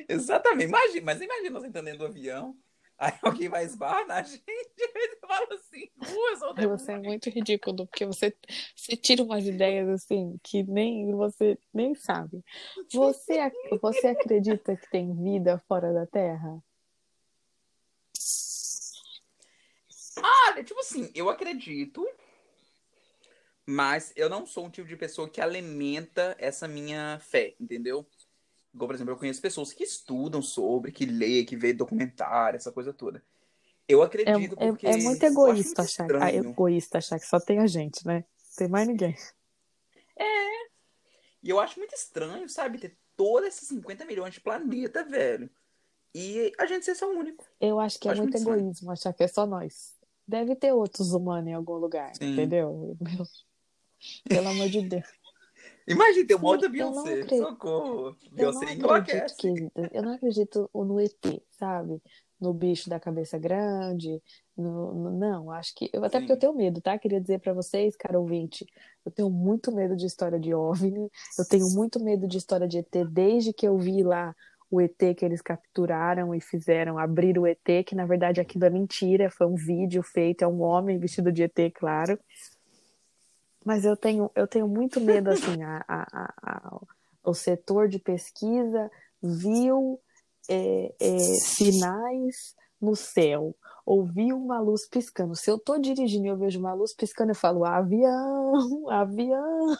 Exatamente. Imagina, mas imagina você entrando dentro do avião. Aí alguém vai esbarrar na gente e fala assim, duas
Você é muito ridículo, porque você, você tira umas ideias assim que nem você nem sabe. Você, você acredita que tem vida fora da Terra?
Olha, tipo assim, eu acredito, mas eu não sou um tipo de pessoa que alimenta essa minha fé, entendeu? Igual, por exemplo, eu conheço pessoas que estudam sobre, que lê, que vê documentário, essa coisa toda. Eu acredito
é,
porque...
É, é muito egoísta achar, ah, egoísta achar que só tem a gente, né? Não tem mais ninguém.
É. E eu acho muito estranho, sabe? Ter todos esses 50 milhões de planeta, velho. E a gente ser só o único.
Eu acho que é muito, muito egoísmo estranho. achar que é só nós. Deve ter outros humanos em algum lugar, Sim. entendeu? Meu... Pelo amor de Deus.
Imagina, tem uma outra Beyoncé. Socorro. Beyoncé enlouquece.
Que, eu não acredito no ET, sabe? No bicho da cabeça grande. No, no não, acho que. Eu, até Sim. porque eu tenho medo, tá? Queria dizer para vocês, cara ouvinte, eu tenho muito medo de história de OVNI. Eu tenho muito medo de história de ET desde que eu vi lá o ET que eles capturaram e fizeram abrir o ET, que na verdade aquilo é mentira, foi um vídeo feito, é um homem vestido de ET, claro. Mas eu tenho, eu tenho muito medo, assim, a, a, a, o setor de pesquisa viu é, é, sinais no céu, ouviu uma luz piscando. Se eu estou dirigindo e eu vejo uma luz piscando, eu falo, avião, avião.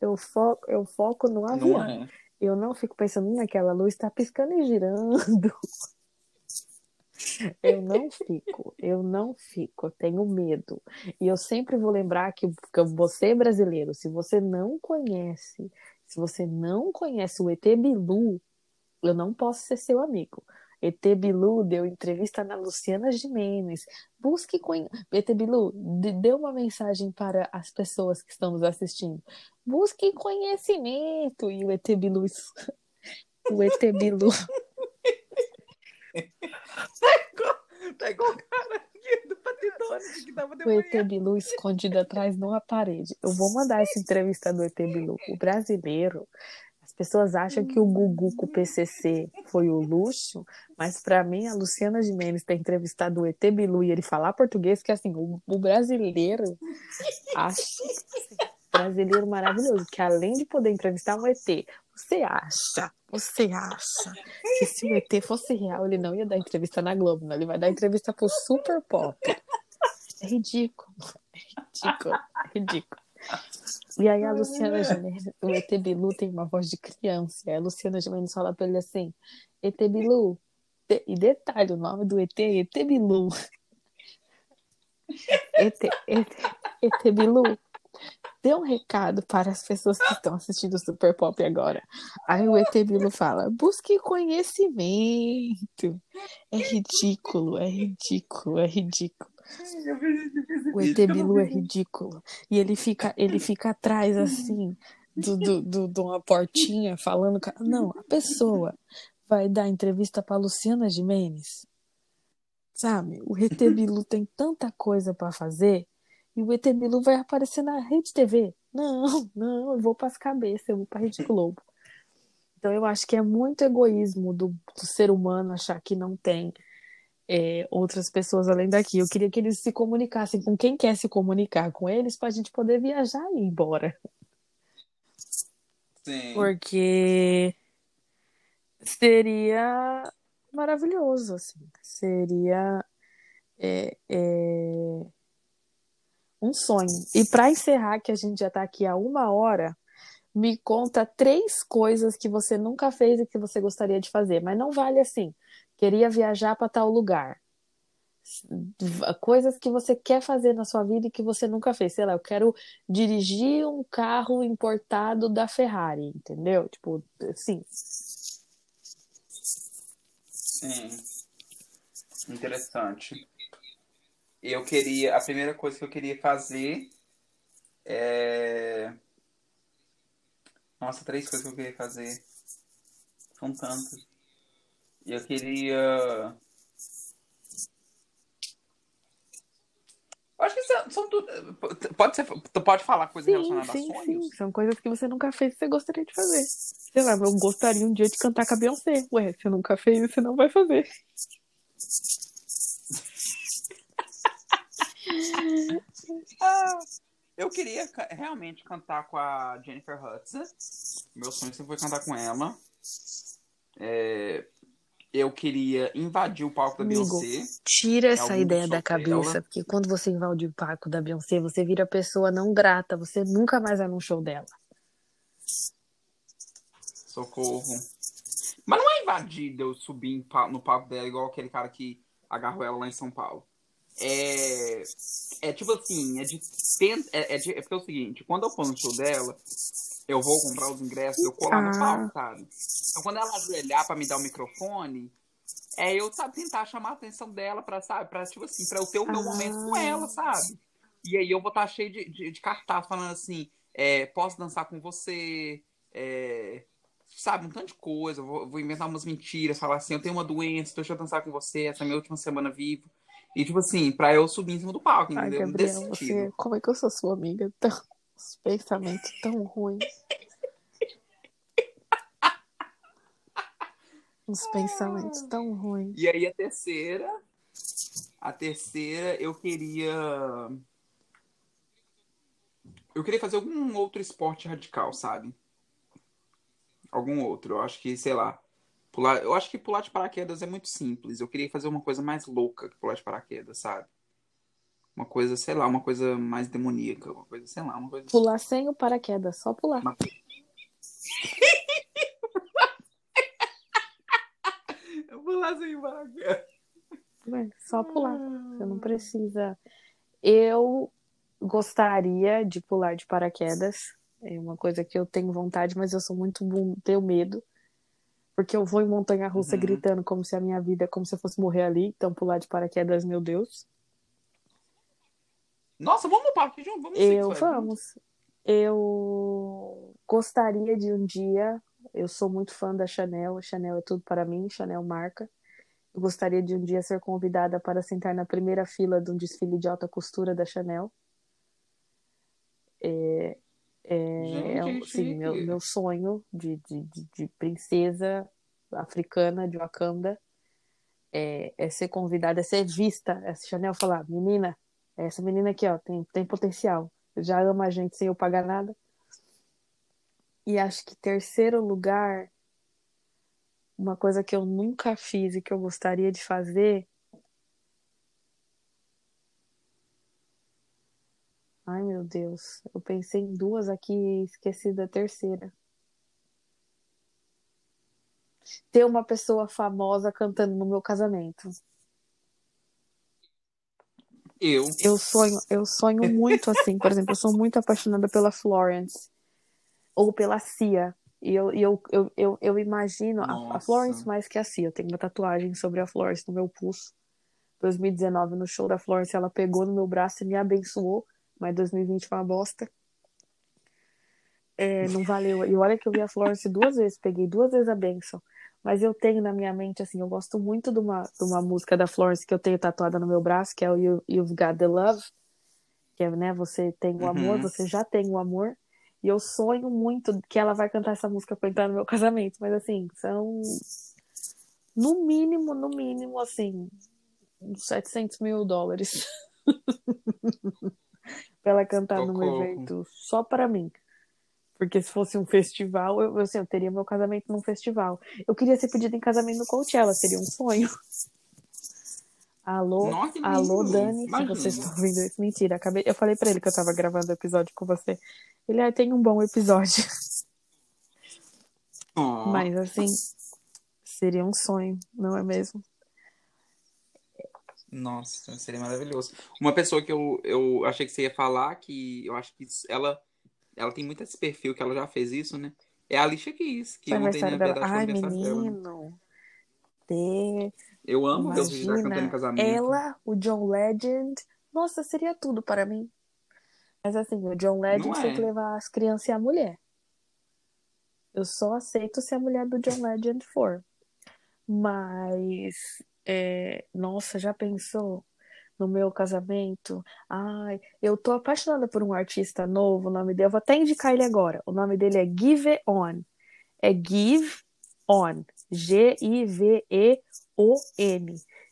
Eu foco, eu foco no avião. Não é. Eu não fico pensando naquela luz está piscando e girando. Eu não fico, eu não fico, eu tenho medo. E eu sempre vou lembrar que, você é brasileiro, se você não conhece, se você não conhece o ET Bilu, eu não posso ser seu amigo. ET Bilu deu entrevista na Luciana Gimenez. Busque conhe... ET Bilu, dê uma mensagem para as pessoas que estão nos assistindo. Busque conhecimento. E o ET Bilu. O ET Bilu
tá igual o cara do Patidone que tava
O ET Bilu escondido atrás de uma parede. Eu vou mandar essa entrevista do ET Bilu. O brasileiro, as pessoas acham que o Gugu com o PCC foi o luxo, mas para mim a Luciana Gimenez ter entrevistado o ET Bilu e ele falar português, que assim, o, o brasileiro acha brasileiro maravilhoso, que além de poder entrevistar um ET, você acha, você acha que se o ET fosse real, ele não ia dar entrevista na Globo, não? Ele vai dar entrevista pro Super Pop. É ridículo, é ridículo, é ridículo. E aí a Luciana Gimenez, o ET Bilu tem uma voz de criança, e a Luciana Gimenez fala pra ele assim, ET Bilu, e detalhe, o nome do ET é ET Bilu. ET, ET, ET Bilu, dê um recado para as pessoas que estão assistindo Super Pop agora. Aí o ET fala: busque conhecimento. É ridículo, é ridículo, é ridículo. O ET é ridículo. E ele fica, ele fica atrás assim, do, do, do, de uma portinha, falando. Não, a pessoa vai dar entrevista para Luciana Jimenez. Sabe? O ET Bilu tem tanta coisa para fazer e o ET Bilu vai aparecer na Rede TV. Não, não, eu vou para as cabeças, eu vou para a Rede Globo. Então eu acho que é muito egoísmo do, do ser humano achar que não tem é, outras pessoas além daqui. Eu queria que eles se comunicassem com quem quer se comunicar com eles para a gente poder viajar e ir embora.
Sim.
Porque seria maravilhoso, assim. Seria é, é, Um sonho. E para encerrar, que a gente já tá aqui há uma hora, me conta três coisas que você nunca fez e que você gostaria de fazer. Mas não vale assim. Queria viajar para tal lugar. Coisas que você quer fazer na sua vida e que você nunca fez. Sei lá, eu quero dirigir um carro importado da Ferrari, entendeu? Tipo, assim.
Sim. Interessante. Eu queria. A primeira coisa que eu queria fazer é. Nossa, três coisas que eu queria fazer. São tantas. Eu queria. Acho que são, são tudo. Pode ser. Pode falar coisas
Sim,
relacionadas
sim,
a sonhos?
sim. São coisas que você nunca fez e você gostaria de fazer. Sei lá, eu gostaria um dia de cantar com a Beyoncé. Ué, você nunca fez você não vai fazer.
Ah, eu queria realmente cantar com a Jennifer Hudson. Meu sonho sempre foi cantar com ela. É, eu queria invadir o palco da
Amigo,
Beyoncé.
Tira essa
algum
ideia da cabeça,
dela.
porque quando você invade o palco da Beyoncé, você vira pessoa não grata, você nunca mais vai num show dela.
Socorro. Mas não é invadir eu subir no palco dela igual aquele cara que agarrou ela lá em São Paulo. É, é tipo assim, é de, é, é de- é porque é o seguinte, quando eu for no show dela, eu vou comprar os ingressos, eu
Ah.
no palco, sabe? Então quando ela ajoelhar pra me dar o microfone, é eu sabe, tentar chamar a atenção dela pra, sabe, pra, tipo assim, pra eu ter o meu
Ah.
momento com ela, sabe? E aí eu vou estar cheio de, de, de cartaz falando assim, é, posso dançar com você, é, sabe, um tanto de coisa. Vou, vou inventar umas mentiras, falar assim, eu tenho uma doença, deixa eu dançar com você, essa é a minha última semana vivo. E tipo assim, pra eu subir em cima do palco,
Ai,
entendeu?
Gabriel,
Desse
você,
sentido.
como é que eu sou sua amiga? Tão, os pensamentos tão ruins. Os pensamentos tão ruins.
E aí a terceira, a terceira eu queria eu queria fazer algum outro esporte radical, sabe? Algum outro. Eu acho que, sei lá, pular, eu acho que pular de paraquedas é muito simples. Eu queria fazer uma coisa mais louca que pular de paraquedas, sabe? Uma coisa, sei lá, uma coisa mais demoníaca, uma coisa, sei lá, uma coisa
Pular sem o paraquedas, só pular.
Eu pular sem paraquedas.
Ué, Só pular. Você não precisa. Eu gostaria de pular de paraquedas. É uma coisa que eu tenho vontade, mas eu sou muito bum, tenho medo. Porque eu vou em montanha russa
Uhum.
gritando como se a minha vida, como se eu fosse morrer ali. Então pular de paraquedas, meu Deus.
Nossa, vamos no parque junto, vamos
Eu vamos. Eu gostaria de um dia. Eu sou muito fã da Chanel. Chanel é tudo para mim. Chanel marca. Eu gostaria de um dia ser convidada para sentar na primeira fila de um desfile de alta costura da Chanel. É, é, é
Gente,
sim, meu, meu sonho de, de, de, de princesa africana de Wakanda é, é ser convidada, é ser vista. Essa Chanel falar, menina, essa menina aqui, ó, tem, tem potencial. Já ama a gente sem eu pagar nada. E acho que terceiro lugar, uma coisa que eu nunca fiz e que eu gostaria de fazer. Ai, meu Deus. Eu pensei em duas aqui e esqueci da terceira. Ter uma pessoa famosa cantando no meu casamento.
Eu.
Eu sonho, eu sonho muito assim. Por exemplo, eu sou muito apaixonada pela Florence ou pela Cia. E eu, e eu, eu, eu, eu imagino a, a. Florence mais que a Cia. Eu tenho uma tatuagem sobre a Florence no meu pulso. 2019, no show da Florence, ela pegou no meu braço e me abençoou. Mas 2020 foi uma bosta. É, não valeu. E olha que eu vi a Florence duas vezes, peguei duas vezes a benção. Mas eu tenho na minha mente, assim, eu gosto muito de uma, de uma música da Florence que eu tenho tatuada no meu braço, que é o You, You've Got the Love. Que é, né, você tem o amor,
Uhum.
você já tem o amor. E eu sonho muito que ela vai cantar essa música pra entrar no meu casamento. Mas, assim, são. No mínimo, no mínimo, assim, uns 700 mil dólares. pra ela cantar
Socorro.
evento só pra mim. Porque se fosse um festival, eu, assim, eu teria meu casamento num festival. Eu queria ser pedida em casamento no Coachella, seria um sonho. Alô,
Nossa,
alô,
lindo.
Dani, se
Imagina.
vocês estão ouvindo isso. Mentira, acabei... eu falei pra ele que eu tava gravando o episódio com você. Ele ah, tem um bom episódio.
Oh,
Mas assim, seria um sonho, não é mesmo?
Nossa, seria maravilhoso. Uma pessoa que eu, eu achei que você ia falar, que eu acho que ela, ela tem muito esse perfil, que ela já fez isso, né? É a Alicia Keys, que ontem, na
dela.
verdade,
Ai,
dela. né?
menino.
Eu amo vídeos dela cantando casamento.
ela, o John Legend. Nossa, seria tudo para mim. Mas assim, o John Legend
Não
tem
é?
que levar as crianças e a mulher. Eu só aceito se a mulher do John Legend for. Mas, é, nossa, já pensou no meu casamento? Ai, eu tô apaixonada por um artista novo, o nome dele, eu vou até indicar ele agora. O nome dele é Give On. É Give On. G-I-V-E-O-N.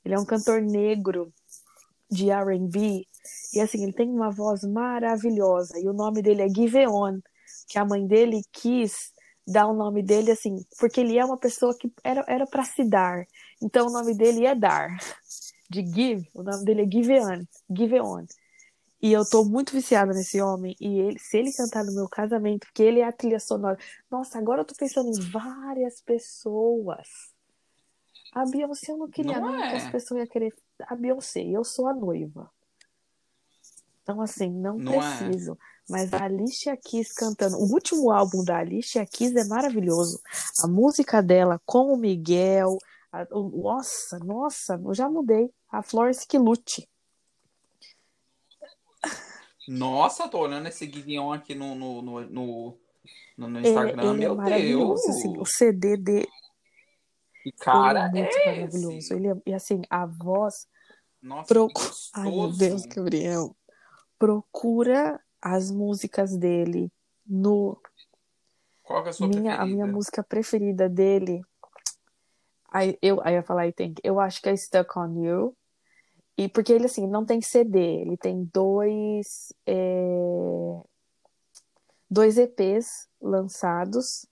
Ele é um cantor negro de R&B e assim, ele tem uma voz maravilhosa e o nome dele é Give On, que a mãe dele quis dar o nome dele assim, porque ele é uma pessoa que era para se dar. Então o nome dele é dar. De Give, o nome dele é Give On, Give On. E eu tô muito viciada nesse homem e ele, se ele cantar no meu casamento, porque ele é a trilha sonora. Nossa, agora eu tô pensando em várias pessoas. A Beyoncé eu não queria
Não
não, que
é?
as pessoas iam querer a Beyoncé, eu sou a noiva. Então, assim, não,
Não é?
preciso. Mas a Alicia Keys cantando. O último álbum da Alicia Keys é maravilhoso. A música dela com o Miguel. A- o- nossa, nossa, eu já mudei. A Florence que lute.
Nossa, tô olhando esse Gideon aqui no, no, no, no, no-
Ele,
Instagram.
ele é
Meu
maravilhoso.
Deus!
Assim, o CD dele
Que
ele
cara
é muito
é
maravilhoso.
esse?
Ele é- e assim, a voz.
Nossa,
Procu... Ai, meu. Deus, Gabriel. Procura as músicas dele no
Qual é a sua
minha, a minha
preferida?
música preferida dele. Aí eu, aí eu ia falar, I think, eu acho que é Stuck on You. E porque ele, assim, não tem CD, ele tem dois, é, dois EPs lançados.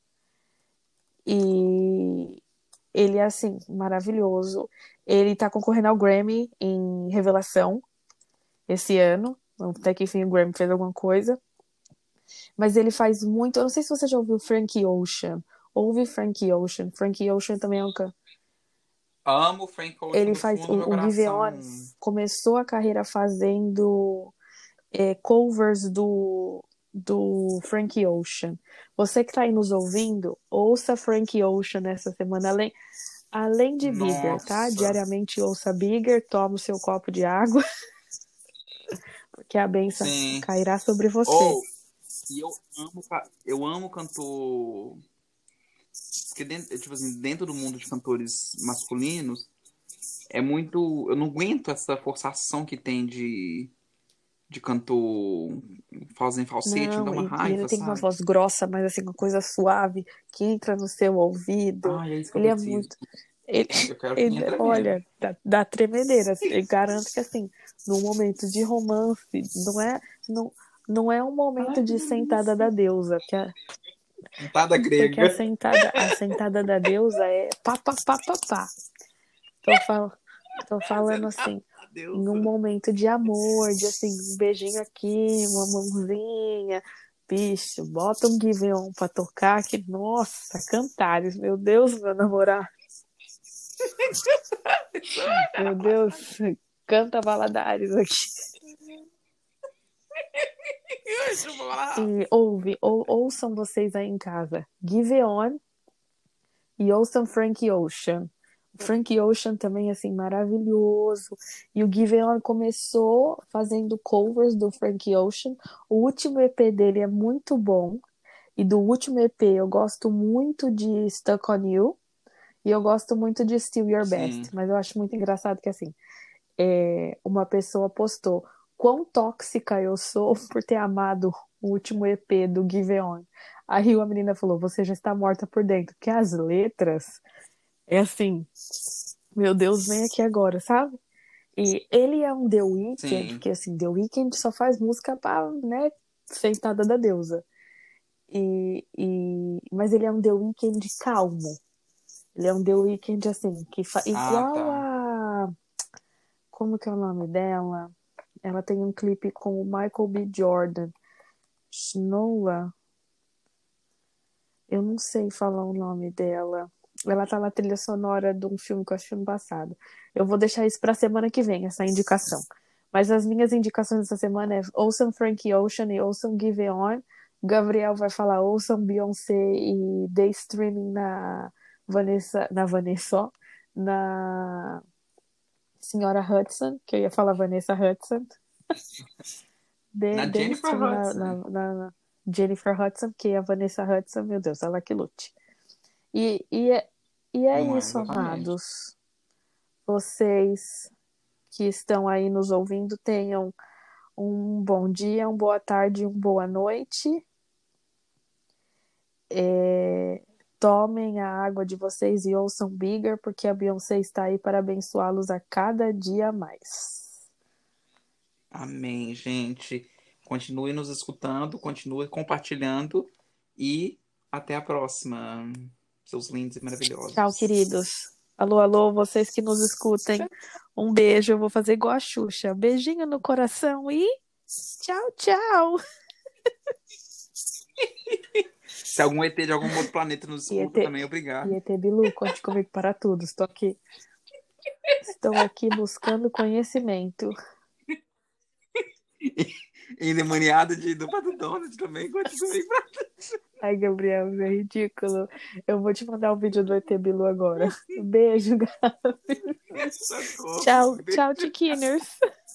E ele é, assim, maravilhoso. Ele tá concorrendo ao Grammy em Revelação esse ano. Até que enfim o Grammy fez alguma coisa. Mas ele faz muito. Eu não sei se você já ouviu Frank Ocean. Ouve Frank Ocean. Frank Ocean também é um can...
Amo Frank Ocean
Ele faz. O, o
coração.
começou a carreira fazendo é, covers do, do Frank Ocean. Você que tá aí nos ouvindo, ouça Frank Ocean nessa semana. Além, além de Bigger, tá?
Nossa.
Diariamente ouça Bigger, toma o seu copo de água. Porque a benção
Sim.
cairá sobre você.
Ou, e eu amo, eu amo cantor. Porque dentro, tipo assim, dentro do mundo de cantores masculinos, é muito. Eu não aguento essa forçação que tem de, de cantor fazendo falsete, me dá
Não,
uma
e,
raiva,
ele tem uma
sabe?
voz grossa, mas assim, uma coisa suave que entra no seu ouvido.
Ai, é isso que eu
ele é
preciso.
muito. Ele,
Eu quero que
ele-
tremenda.
olha, dá, dá tremedeira. Eu garanto que assim, num momento de romance, não é, não, não é um momento
Ai,
de
que
sentada da deusa, porque a,
Cantada
porque a
grega.
sentada, a sentada da deusa é pá, pá, pá, pá, pá. Tô, fal, tô falando assim,
Deus.
em um momento de amor, de assim, um beijinho aqui, uma mãozinha. Bicho, bota um Give On pra tocar, que nossa, cantares, meu Deus, meu namorado. Meu Deus, canta Valadares aqui. E ouve, ou, ouçam vocês aí em casa. Give On e ouçam Frank Ocean. Frank Ocean também, assim, maravilhoso. E o Give On começou fazendo covers do Frank Ocean. O último EP dele é muito bom. E do último EP eu gosto muito de Stuck on You. E eu gosto muito de Still Your
Sim.
Best. Mas eu acho muito engraçado que, assim, é, uma pessoa postou quão tóxica eu sou por ter amado o último EP do Give On. Aí a menina falou: Você já está morta por dentro. Porque as letras é assim, meu Deus, vem aqui agora, sabe? E ele é um The Weeknd,
Sim.
porque assim, The Weeknd só faz música pra, né, sentada da deusa. E, e, mas ele é um The Weeknd calmo. Ele é um The Weeknd, assim, que fa... igual
tá.
a. como que é o nome dela? Ela tem um clipe com o Michael B. Jordan. Shnola. Eu não sei falar o nome dela. Ela tá na trilha sonora de um filme que eu assisti no passado. Eu vou deixar isso pra semana que vem, essa indicação. Mas as minhas indicações dessa semana é ouçam Frank Ocean e ouçam Give It On. Gabriel vai falar ouçam Beyoncé e Day Streaming na Vanessa, na Vanessa, na Senhora Hudson, que eu ia falar Vanessa Hudson.
De, na Jennifer Hudson.
Na, na, na, Jennifer Hudson, que é a Vanessa Hudson, meu Deus, ela que lute. E, e, é, e é Não isso, é, amados. Vocês que estão aí nos ouvindo tenham um bom dia, uma boa tarde, uma boa noite. É, tomem a água de vocês e ouçam Bigger, porque a Beyoncé está aí para abençoá-los a cada dia mais.
Amém, gente. Continue nos escutando, continue compartilhando e até a próxima, seus lindos e maravilhosos.
Tchau, queridos. Alô, alô, vocês que nos escutem. Um beijo, eu vou fazer igual a Xuxa. Beijinho no coração e tchau, tchau.
Se algum ET de algum outro planeta nos escuta também, obrigado.
E ET Bilu, conte comigo para tudo. Estou aqui. Estou aqui buscando conhecimento.
endemoniado de do Pato Donald também, conte comigo para tudo.
Ai, Gabriel, é ridículo. Eu vou te mandar o um vídeo do ET Bilu agora. Beijo, Gabi. tchau, tchau, Tiquiners.